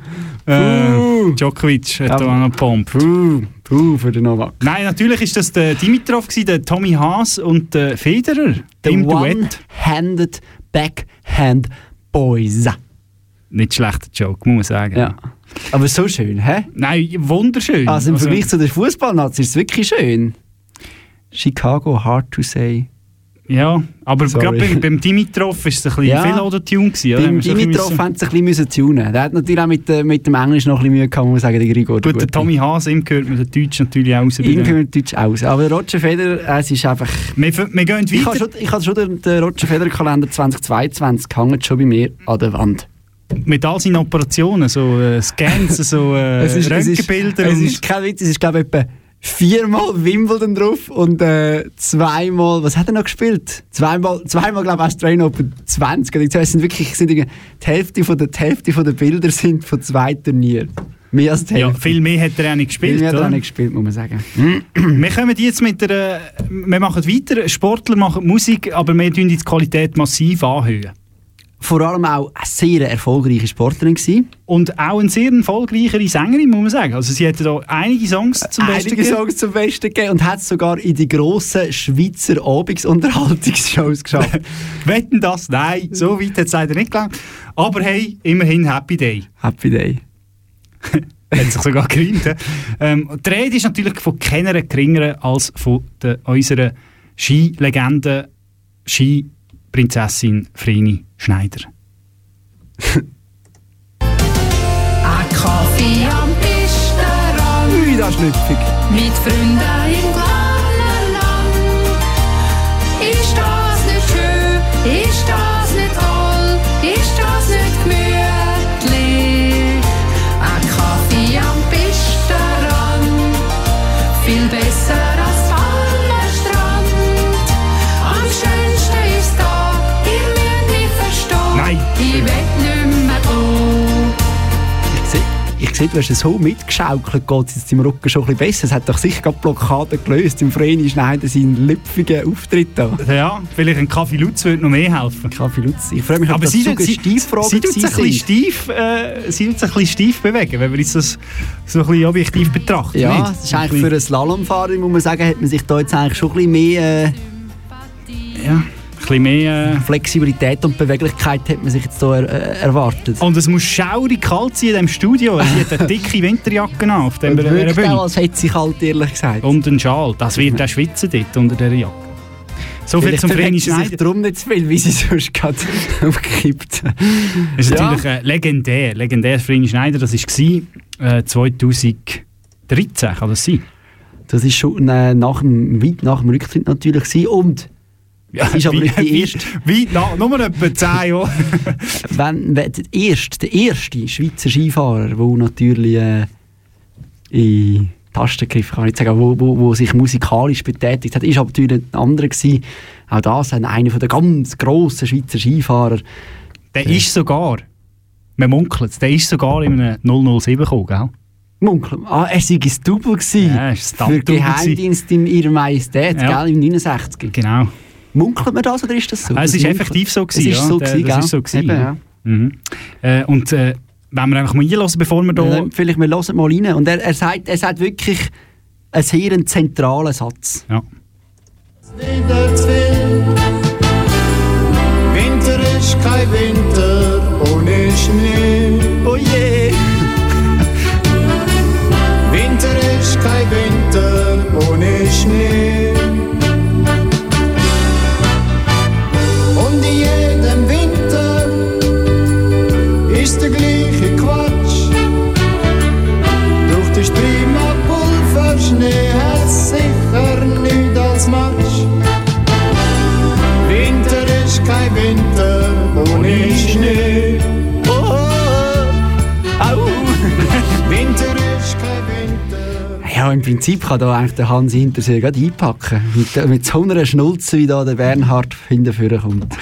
S3: Äh, Djokovic hat da noch gepumpt.
S4: Puh, puh für den Novak.
S3: Nein, natürlich ist das der Dimitrov, der Tommy Haas und der Federer
S4: The
S3: im Duett.
S4: One-Handed Backhand Boys.
S3: Nicht schlechter Joke, muss man sagen.
S4: Ja. Aber so schön, hä?
S3: Nein, wunderschön.
S4: Also im Vergleich zu der Fußballnazi ist es wirklich schön. Chicago, hard to say.
S3: Ja, aber gerade beim, beim Dimitrov war es ein bisschen
S4: Ja.
S3: viel Autotune. oder?
S4: Beim
S3: ein
S4: Dimitrov
S3: bisschen
S4: haben sie ein bisschen tunen. Der hat natürlich auch mit, äh, mit dem Englisch noch ein bisschen Mühe gehabt, muss man sagen, der Grigor.
S3: Gut, der Tommy Haas, ihm gehört man den Deutsch natürlich bei
S4: Ihm gehört Deutsch aus. Aber Roger Federer, es ist einfach...
S3: Wir, wir gehen
S4: Ich habe
S3: weiter
S4: schon, ich habe schon den, den Roger Federer Kalender 2022 hängt schon bei mir an der Wand.
S3: mit all seinen Operationen, so äh, Scans, so äh,
S4: es ist, es ist,
S3: Röntgenbilder.
S4: es ist kein Witz, es ist glaube ich etwa viermal Wimbledon drauf und äh, zweimal, was hat er noch gespielt? Zweimal, zweimal glaube ich Australian Open 20. Also, es sind wirklich sind die Hälfte von der, die Hälfte von der Bilder sind von zwei Turnieren. Mehr als die
S3: ja,
S4: Hälfte.
S3: viel mehr hat er auch nicht
S4: Viel
S3: gespielt.
S4: mehr hat er auch nicht gespielt, muss man sagen.
S3: Wir kommen jetzt mit der, wir machen weiter. Sportler machen Musik, aber wir tun die Qualität massiv anhöhen.
S4: Vor allem auch eine sehr erfolgreiche Sportlerin gewesen.
S3: Und auch eine sehr erfolgreichere Sängerin, muss man sagen. Also sie hat da einige Songs zum Besten
S4: Einige
S3: gegeben.
S4: Songs zum Besten gegeben und hat es sogar in die grossen Schweizer Abendsunterhaltungsshows geschafft.
S3: Wetten das? Nein, so weit hat es leider nicht gelangt. Aber hey, immerhin Happy Day.
S4: Happy Day.
S3: hat sich sogar gereimt. ähm, die Rede ist natürlich von keiner geringeren als von der, unserer Skilegende, Skiprinzessin Vreni Schneider.
S14: Ein Kaffee am Pistenrand.
S4: Ui, das ist schlüpfig.
S14: Mit Freunden
S4: sehe, du hast so mitgeschaukelt, geht es jetzt im Rücken schon ein bisschen besser. Es hat doch sicher gerade Blockaden gelöst im Vreni Schneider seinen lüpfigen Auftritt da.
S3: Ja, vielleicht ein Kaffee Lutz würde noch mehr helfen.
S4: Kaffee Lutz. Ich freue mich, ob
S3: Aber
S4: das
S3: sie,
S4: sogar
S3: sie, sie,
S4: Stieffragen
S3: sie sich ein steif, äh, sie ein bisschen steif bewegen, wenn wir uns das so ein bisschen objektiv betrachten.
S4: Ja,
S3: nicht?
S4: das ist eigentlich für einen Slalomfahrer, muss man sagen, hat man sich da jetzt eigentlich schon ein bisschen mehr... Äh,
S3: ja, bisschen mehr... Äh,
S4: Flexibilität und Beweglichkeit hat man sich jetzt da er, äh, erwartet.
S3: und es muss schaurig kalt sein in diesem Studio. Sie hat eine dicke Winterjacke an auf dem
S4: Und wirkt auch, als hätte sie kalt, ehrlich gesagt.
S3: Und ein Schal. Das wird auch schwitzen dort unter dieser Jacke. So viel
S4: Vielleicht
S3: zum Vreni Schneider.
S4: darum nicht zu viel, wie sie sonst gerade aufkippt.
S3: Das ist
S4: Ja.
S3: natürlich äh, legendär. Legendär Vreni Schneider, das war äh, 2013, kann das sein?
S4: Das ist schon äh, nach dem, weit nach dem Rücktritt natürlich gewesen. und
S3: Ja,
S4: es ist aber
S3: wie-
S4: nicht die
S3: wie-
S4: erste,
S3: Weit nach, nur etwa 10 Jahre.
S4: wenn, wenn, der, erste, der erste Schweizer Skifahrer, der natürlich äh, in Tastengriff, kann ich sagen, wo, wo, wo sich musikalisch betätigt hat, ist aber natürlich ein anderer gewesen. Auch das ein- einer von der ganz grossen Schweizer Skifahrer.
S3: Der ist sogar, man munkelt es, der ist sogar in einem 007 gekommen, gell?
S4: Munkel. Ah, er sei ein Double gewesen.
S3: Ja, es
S4: Für Geheimdienst in ihrer Majestät,
S3: Ja.
S4: gell, im 69.
S3: Genau.
S4: Munkelt man das oder ist das so?
S3: Ah, es
S4: Das
S3: ist effektiv so
S4: Es
S3: gewesen,
S4: ist
S3: ja.
S4: so gewesen,
S3: das ist so gewesen,
S4: Eben,
S3: ja. Mhm. Äh, und äh, wenn wir einfach mal einlassen, bevor wir da...
S4: Ja, vielleicht wir hören mal rein. Und er, er, sagt, er sagt wirklich einen sehr zentralen Satz.
S3: Ja.
S17: Winter ist kein Winter
S4: im Prinzip kann da eigentlich der Hansi Hintersee gerade einpacken. Mit, mit so einer Schnulze, wie da der Bernhard hinterführen kommt.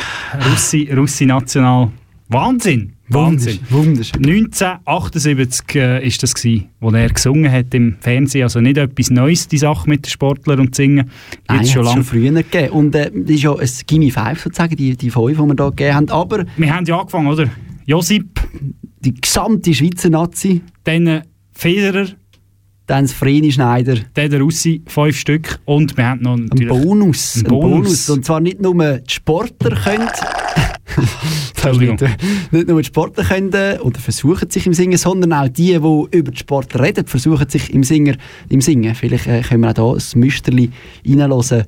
S3: Russi, Russi National. Wahnsinn! Wahnsinn!
S4: Wunderschön.
S3: 1978 äh, ist das gsi, wo er gesungen hat im Fernsehen. Also nicht etwas Neues, die Sache mit den Sportlern und Singen.
S4: Nein,
S3: Jetzt schon
S4: hat's
S3: lange.
S4: schon früher gegeben. Und äh, das ist ja ein Gimme 5 sozusagen, die, die fünf, die wir hier gegeben haben. Aber
S3: Wir haben ja angefangen, oder? Josip,
S4: die gesamte Schweizer Nazi,
S3: dann äh, Federer,
S4: dann das Vreni Schneider,
S3: dann der Russi, fünf Stück. Und wir haben noch
S4: ein
S3: natürlich...
S4: Bonus.
S3: Ein
S4: Ein Bonus.
S3: Bonus.
S4: Und zwar nicht nur die Sportler können.
S3: Entschuldigung.
S4: nicht nur die Sportler können äh, oder versuchen sich im Singen, sondern auch die, die über die Sport reden, versuchen sich im, Singer, im Singen. Vielleicht äh, können wir auch hier ein Müsterli reinhören.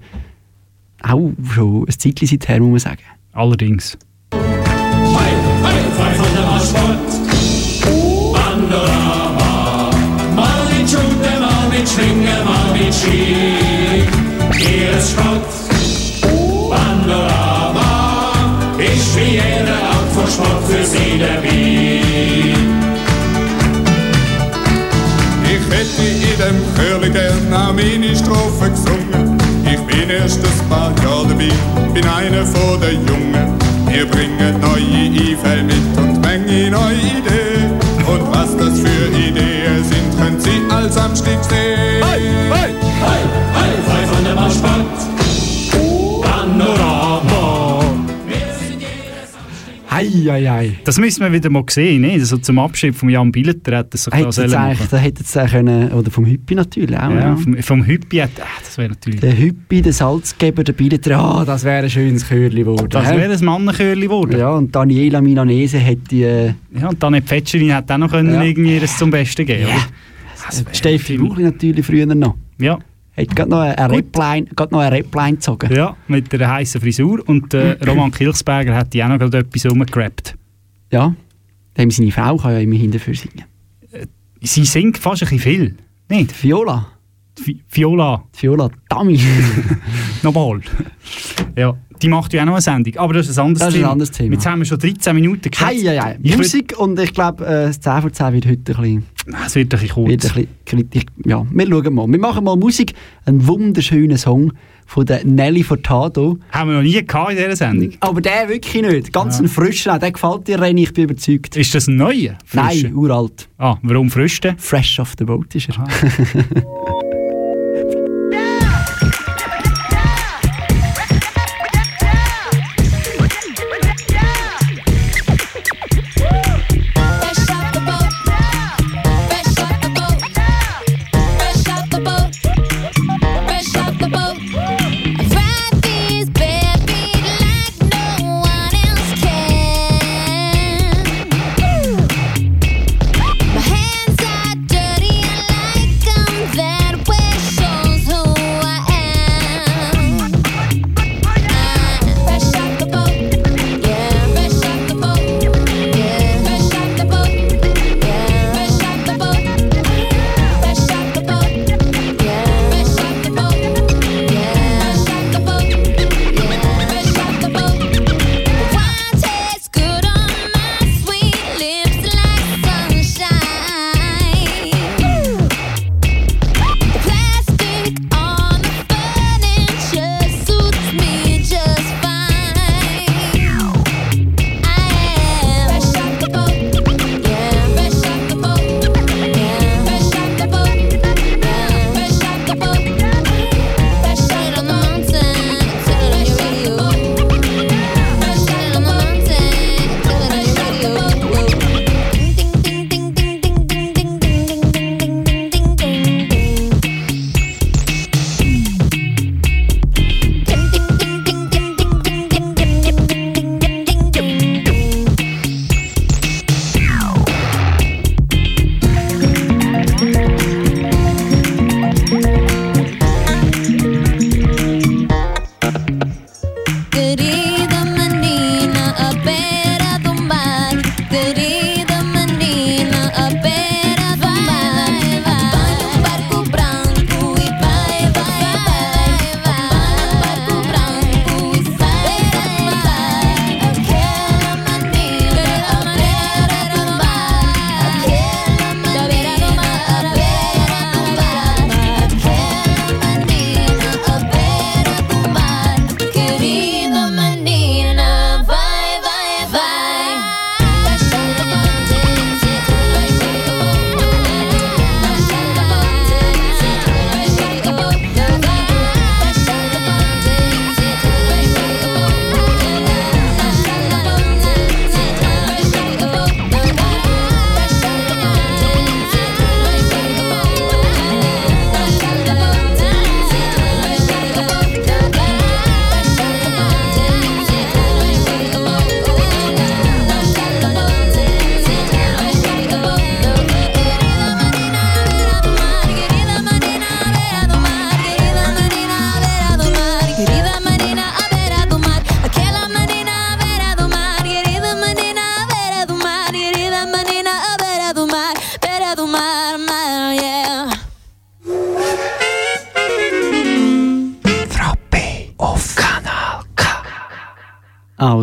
S4: Auch schon ein Zeitchen seither, muss man sagen.
S3: Allerdings.
S15: Ihres Sport. Panorama. Wie jede Art von Sport für Sie dabei.
S18: Ich hätte in dem Chörli gern auch meine Strophe gesungen. Ich bin erst ein paar Jahre dabei, bin einer von den Jungen. Wir bringen neue Einfälle mit und Menge neue Ideen. Und was das für Ideen sind, können Sie all Samstag sehen. Hey, hey,
S15: Hey,
S4: Hei.
S3: Das müssen wir wieder mal sehen, ne? Also zum Abschied von Jan Billeter hat das sich da
S4: Hätte
S3: machen.
S4: da hätte es können, oder vom Hüppi natürlich auch.
S3: Ja,
S4: Ja.
S3: vom, vom Hüppi hat... Ah, das wäre natürlich...
S4: Der Hüppi, der Salzgeber, der Bilder, ah, das wäre ein schönes Chörli geworden.
S3: Das wäre ein Mannenchörli geworden.
S4: Ja, und Daniela Milanese hätte äh,
S3: Ja, und dann Fetscherin hat auch noch können
S4: Ja.
S3: irgendwie das zum Besten geben,
S4: Ja. Steffi Buchli natürlich früher noch.
S3: Ja.
S4: Hat gerade noch eine. Repline, noch eine Repline gezogen.
S3: Ja, mit der heißen Frisur. Und äh, Roman Kilchsberger hat die auch noch gerade etwas rumgerappt.
S4: Ja. Dem seine Frau kann ja immerhin dafür singen.
S3: Sie singt fast ein bisschen viel. Nicht?
S4: Viola.
S3: Vi Viola.
S4: Viola Dami.
S3: Nochmal. Ja, die macht ja auch noch eine Sendung. Aber das ist ein anderes
S4: Das ist ein
S3: Thema.
S4: anderes Thema.
S3: Jetzt haben wir schon 13 Minuten
S4: Hei, hei, hei.
S3: Würd-
S4: Musik und ich glaube, äh, das 10 vor 10 wird heute ein bisschen,
S3: Es wird ein bisschen kurz.
S4: wird ein bisschen kritisch. Ja, wir schauen mal. Wir machen mal Musik. Einen wunderschönen Song von der Nelly Furtado.
S3: Haben wir noch nie gehabt in dieser Sendung.
S4: Aber der wirklich nicht. Ganz ein frischer. Der gefällt dir, René, ich bin überzeugt.
S3: Ist das ein neuer? Frischer?
S4: Nein, uralt.
S3: Ah, warum frisch denn?
S4: Fresh off the boat ist er.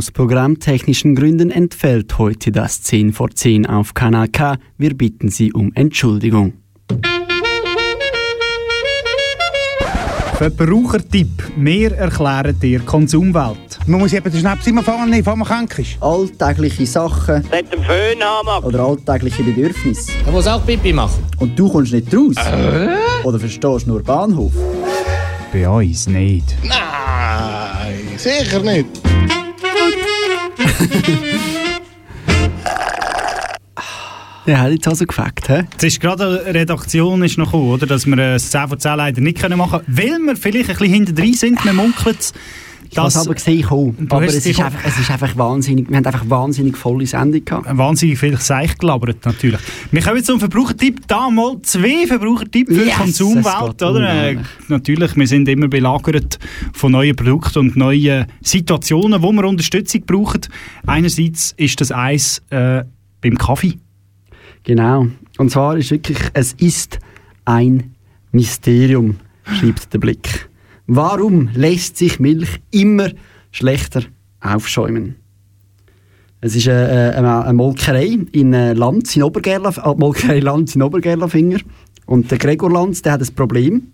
S4: Aus programmtechnischen Gründen entfällt heute das 10 vor 10 auf Kanal K. Wir bitten Sie um Entschuldigung.
S3: Verbrauchertipp. Wir erklären dir Konsumwelt.
S6: Man muss eben den Schnaps immer vorne nehmen, bevor man krank ist.
S4: Alltägliche Sachen
S19: Nicht den Föhn haben.
S4: oder alltägliche Bedürfnisse.
S19: Er muss auch Pipi machen.
S4: Und du kommst nicht raus? Oder verstehst nur Bahnhof?
S3: Bei uns nicht.
S6: Nein, sicher nicht.
S4: Ja, hat jetzt also gefackt, hä?
S3: Es ist gerade eine Redaktion ist noch gekommen, oder? dass wir ein 10 von 10 leider nicht machen können, weil wir vielleicht ein bisschen hinter sind. Wir munkeln es.
S4: Ich habe es aber gesehen, kommen. Aber es ist, einfach, es ist einfach wahnsinnig, wir haben einfach wahnsinnig volle Sendung gehabt.
S3: Wahnsinnig viel Seich gelabert, natürlich. Wir kommen zum Verbrauchertipp. Da mal zwei Verbrauchertipps für
S4: Yes,
S3: die Konsumwelt. Oder? Äh, natürlich, wir sind immer belagert von neuen Produkten und neuen Situationen, wo wir Unterstützung brauchen. Einerseits ist das eins äh, beim Kaffee.
S4: Genau. Und zwar ist wirklich, es ist ein Mysterium, schreibt der Blick. Warum lässt sich Milch immer schlechter aufschäumen? Es ist eine, eine, eine Molkerei in äh, Lanz in Obergerlaf, äh, Molkerei Lanz in Obergerlafinger. Und der Gregor Lanz, der hat ein Problem.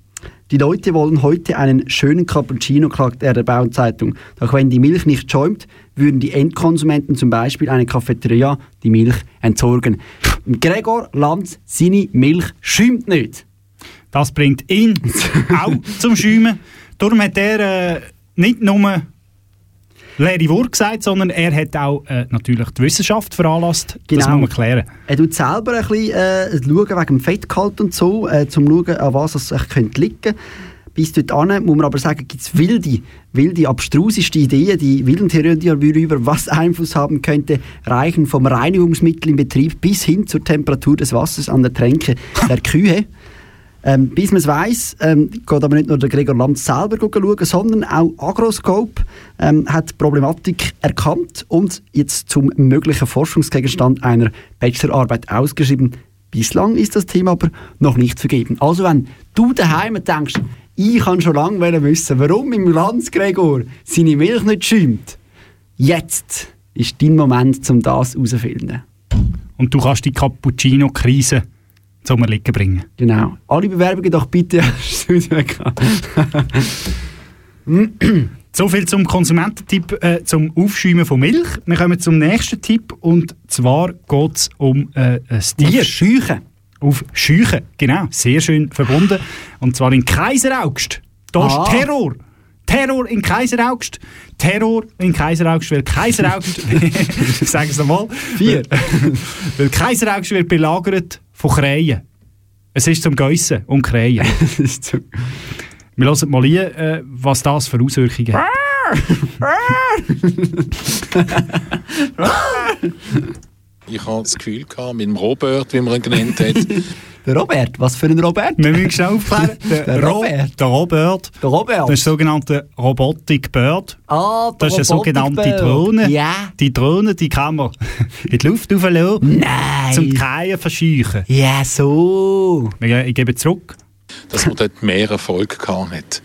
S4: Die Leute wollen heute einen schönen Cappuccino, klagt er der Bauernzeitung. Doch wenn die Milch nicht schäumt, würden die Endkonsumenten zum Beispiel eine Cafeteria die Milch entsorgen. Gregor Lanz, seine Milch schäumt nicht.
S3: Das bringt ihn auch zum Schäumen. Darum hat er äh, nicht nur leere Worte gesagt, sondern er hat auch äh, natürlich die Wissenschaft veranlasst. Das
S4: Genau.
S3: muss man klären.
S4: Er tut selber ein bisschen äh, schauen wegen dem Fettgehalt und so, äh, zum schauen, an was es sich könnte liegen Bis dorthin muss man aber sagen, gibt es wilde, wilde, abstruseste Ideen, die wilden Theorien darüber, was Einfluss haben könnte, reichen vom Reinigungsmittel im Betrieb bis hin zur Temperatur des Wassers an der Tränke der Kühe. Ähm, bis man es weiss, ähm, geht aber nicht nur der Gregor Lanz selber schauen, sondern auch Agroscope ähm, hat die Problematik erkannt und jetzt zum möglichen Forschungsgegenstand einer Bachelorarbeit ausgeschrieben. Bislang ist das Thema aber noch nicht vergeben. Also wenn du daheim denkst, ich kann schon lange wissen, warum im Lanz Gregor seine Milch nicht schäumt, jetzt ist dein Moment, um das herauszufinden.
S3: Und du kannst die Cappuccino-Krise zum Erliegen bringen.
S4: Genau. Alle Bewerbungen doch bitte
S3: So viel zum Konsumententipp äh, zum Aufschäumen von Milch. Wir kommen zum nächsten Tipp und zwar geht es um äh, ein Tier.
S4: Auf Scheuchen.
S3: Auf Scheuchen, genau. Sehr schön verbunden. Und zwar in Kaiseraugst. Da
S4: Ah.
S3: ist Terror. Terror in Kaiseraugst. Terror in Kaiseraugst, weil Kaiseraugst, ich sage es nochmal,
S4: Vier.
S3: weil Kaiseraugst wird belagert von Krähen. Es ist zum Geissen und Krähen. Wir hören mal hier, äh, was das für Auswirkungen hat.
S20: Ich hatte das Gefühl gehabt, mit dem Robert, wie man ihn genannt hat.
S4: Robert, was für ein Robert?
S3: Wir müssen schnell aufklären. Der,
S4: Der
S3: Ro-
S4: Robert.
S3: Der Robert.
S4: Der Robert.
S3: Das ist der sogenannte Robotic Bird.
S4: Ah, der
S3: Das ist eine sogenannte. Drohne.
S4: Ja.
S3: Die Drohne, die kann man in die Luft rauflassen.
S4: Nein.
S3: Zum Keien verscheuchen.
S4: Ja, so.
S3: Ich gebe zurück.
S20: dass man dort mehr Erfolg gehabt hat.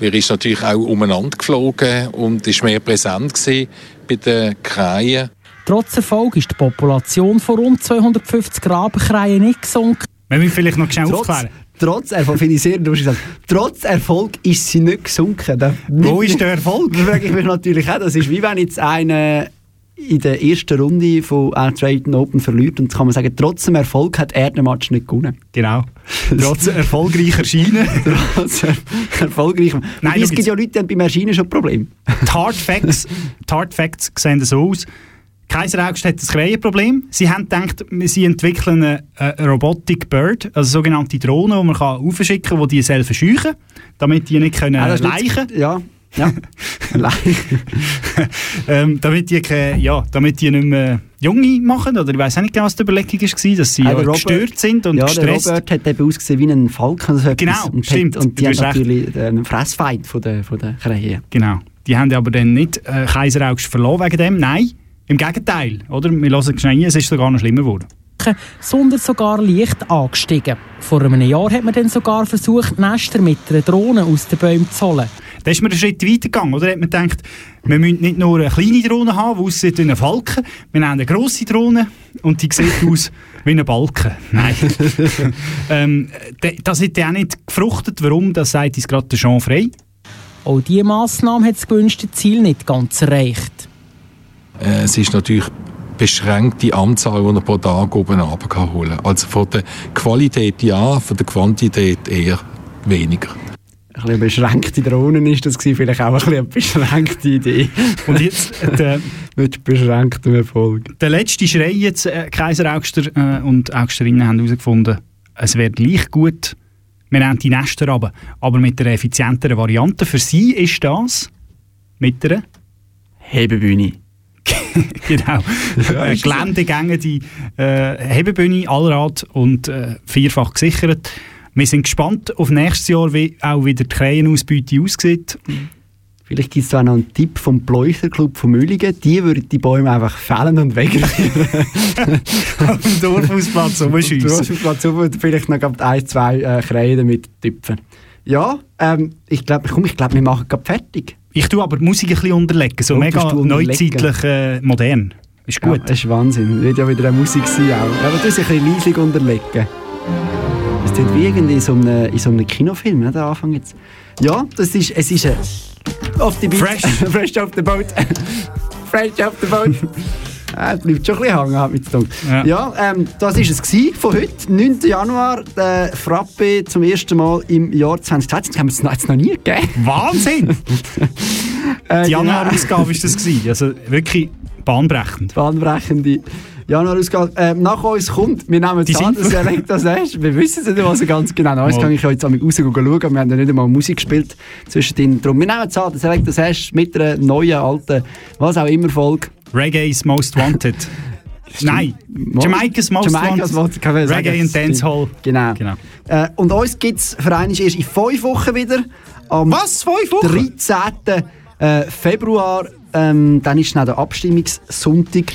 S20: Er ist natürlich auch umeinander geflogen und ist mehr präsent gewesen bei den Kreien.
S21: Trotz Erfolg ist die Population von rund 250 Rabenkreien nicht gesunken.
S3: Wir müssen vielleicht noch schnell
S4: Trotz,
S3: aufklären.
S4: trotz Erfolg, finde ich sehr interessant. Trotz Erfolg ist sie nicht gesunken. Da-
S3: Wo ist der Erfolg?
S4: Da frage ich mich natürlich auch. Das ist wie wenn jetzt einer in der ersten Runde von Australian Open verliert und kann man sagen, trotz dem Erfolg hat er den Match nicht gewonnen.
S3: Genau. Trotz erfolgreicher Schiene.
S4: trotz er erfolgreich.
S3: Nein,
S4: es gibt ja Leute, die haben beim Erscheinen schon Probleme.
S3: Die Hard Facts, die Hard Facts sehen so aus. Kaiseraugst hat ein Krähenproblem. Sie haben gedacht, sie entwickeln eine, eine Robotic Bird, also sogenannte Drohne, die man kann aufschicken kann, die die selber scheuchen, damit die nicht können
S4: Ah, das
S3: leichen
S4: nicht- Ja, ja.
S3: ähm, damit, die, keine- ja, damit die nicht mehr Junge machen. Oder ich weiß nicht genau, was die Überlegung war, dass sie
S4: Ah,
S3: ja,
S4: Robert-
S3: gestört sind und
S4: ja,
S3: gestresst.
S4: der Robert hat eben ausgesehen wie ein Falken. So.
S3: Genau,
S4: und
S3: stimmt.
S4: Und die haben
S3: hast recht.
S4: natürlich einen Fressfeind von der, von der Krähen.
S3: Genau. Die haben aber dann nicht äh, Kaiseraugst verloren wegen dem. Nein, im Gegenteil. Oder? Wir hören schnell rein, es ist sogar noch schlimmer geworden.
S21: sondern sogar leicht angestiegen. Vor einem Jahr hat man dann sogar versucht, Nester mit einer Drohne aus den Bäumen zu holen.
S3: Da ist man einen Schritt weiter gegangen, oder? Da hat man gedacht, wir müssen nicht nur eine kleine Drohne haben, die aussieht wie ein Falken, wir haben eine grosse Drohne und die sieht aus wie ein Balken. Nein. ähm, das hat ja auch nicht gefruchtet. Warum? Das sagt uns gerade Jean Frey.
S21: Auch diese Massnahme hat das gewünschte Ziel nicht ganz erreicht.
S20: Äh, es ist natürlich beschränkte Anzahl, die er pro Tag oben runter kann holen Also von der Qualität ja, von der Quantität eher weniger.
S4: Ein bisschen beschränkte Drohnen ist das gewesen, vielleicht auch ein bisschen eine beschränkte Idee.
S3: Und jetzt der,
S4: Mit beschränktem Erfolg.
S3: der letzte Schrei jetzt, äh, Kaiser Augster äh, und Augsterinnen haben herausgefunden, es wäre gleich gut, wir nehmen die Nester runter, aber mit einer effizienteren Variante. Für sie ist das mit einer
S4: Hebebühne.
S3: genau.
S4: Ja,
S3: äh. Geländegänge, die äh, Hebebühne, Allrad und äh, vierfach gesichert. Wir sind gespannt auf nächstes Jahr, wie auch wieder die Krähenausbeute aussieht.
S4: Vielleicht gibt es da noch einen Tipp vom Beleuchterclub von Mühligen. Die würden die Bäume einfach fällen und wegrühren.
S3: Auf dem Dorfhausplatz rumschiessen.
S4: Dorfhausplatz rum und vielleicht noch ein, zwei äh, Krähen damit tüpfen. Ja, ähm, ich glaube, komm, ich glaub, wir machen gerade fertig.
S3: Ich tue aber die Musik ein bisschen unterlegen, so
S4: Oh,
S3: mega neuzeitlich äh, modern. Ist
S4: Ja,
S3: gut.
S4: das ist Wahnsinn. Wird ja wieder eine Musik sein auch. Aber du musst ein bisschen leislich unterlegen. Das klingt wie irgendwie in so einem, in so einem Kinofilm, ne, der Anfang jetzt. Ja, das ist, es ist ein... Off the beat.
S3: Fresh.
S4: Fresh off the boat. Fresh off the boat. Es bleibt schon ein bisschen hängen, hat mich tun.
S3: Ja.
S4: Ja, ähm, das war es von heute, 9. Januar, der Frappe zum ersten Mal im Jahr 2020. Das haben wir es noch- nie gegeben.
S3: Wahnsinn!
S4: Äh,
S3: Die
S4: genau.
S3: Januarausgabe war das. Gewesen. Also wirklich bahnbrechend.
S4: bahnbrechende Januarausgabe. Ähm, nach uns kommt, wir nehmen es an, dass er denkt, das ist. Wir wissen es nicht, was er ganz genau
S3: Mal.
S4: kann ich jetzt einmal raus schauen. Wir haben ja nicht einmal Musik gespielt zwischendrin. Darum, wir nehmen es an, dass er denkt, das ist mit einer neuen, alten, was auch immer Folge.
S3: Reggae's Most Wanted. Nein, Jamaica's Most
S4: Jamaica's
S3: Wanted.
S4: Sagen.
S3: Reggae and Dancehall.
S4: Genau.
S3: Genau.
S4: Äh, und uns gibt es für erst in fünf Wochen wieder. Am
S3: Was? Fünf Wochen?
S4: 13. Äh, Februar. Ähm, dann ist dann der Abstimmungssonntag.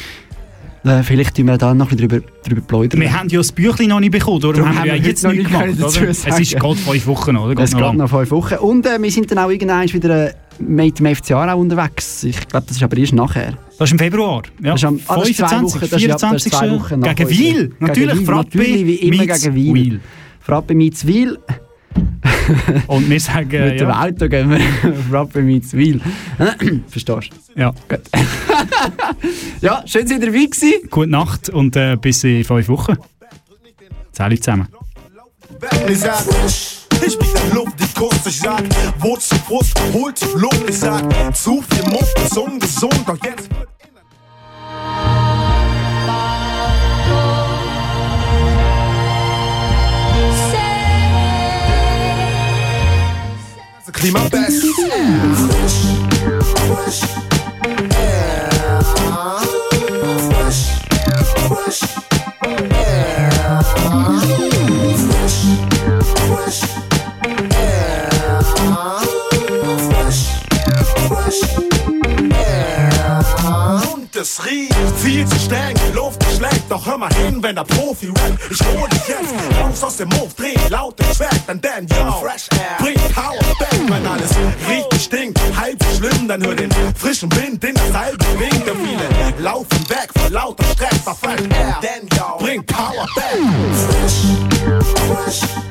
S4: Äh, vielleicht tun wir da noch ein bisschen drüber, drüber plaudern.
S3: Wir haben ja das Büchlein noch nicht bekommen, darum,
S4: Darum
S3: haben wir ja jetzt
S4: noch nicht
S3: gemacht. Oder? Es ist gerade fünf Wochen oder?
S4: Es
S3: Geht
S4: geht
S3: noch
S4: fünf Wochen. Und äh, wir sind dann auch irgendwann wieder äh, mit dem FCA auch unterwegs. Ich glaube, das ist aber erst nachher.
S3: Das ist im Februar. Ja.
S4: Das ist am- ah, das ist zwei
S3: 25,
S4: Wochen, das ist- ja, das ist
S3: 24. gegen. Wiel. Natürlich,
S4: Gegen
S3: Frappe
S4: natürlich, wie immer gegen Wiel. Frappe meets Wiel.
S3: Und wir sagen,
S4: Mit dem
S3: ja.
S4: Auto gehen wir Frappe meets Wiel. Verstehst du?
S3: ja.
S4: Gut. ja, schön, dass ihr dabei gewesen.
S3: Gute Nacht und äh, bis in fünf Wochen. Zähle zusammen.
S22: Ich bin der Luft, die Kunst, ich sag, Wurzel, Brust, holt die Luft, ich sag, zu viel Muff ist ungesund, doch jetzt wird Klima best. Und es riecht viel zu streng, die Luft schlägt, doch hör mal hin, wenn der Profi rappt. Ich hol dich jetzt raus aus dem Muff, dreh laut den Track, dann denn yo, fresh air, bring Power back, wenn alles richtig stinkt, halb so schlimm, dann hör den frischen Wind in das halbe Ding, denn viele laufen weg vor lauter Stress, fresh air, denn yo, bring Power back. Fresh, fresh,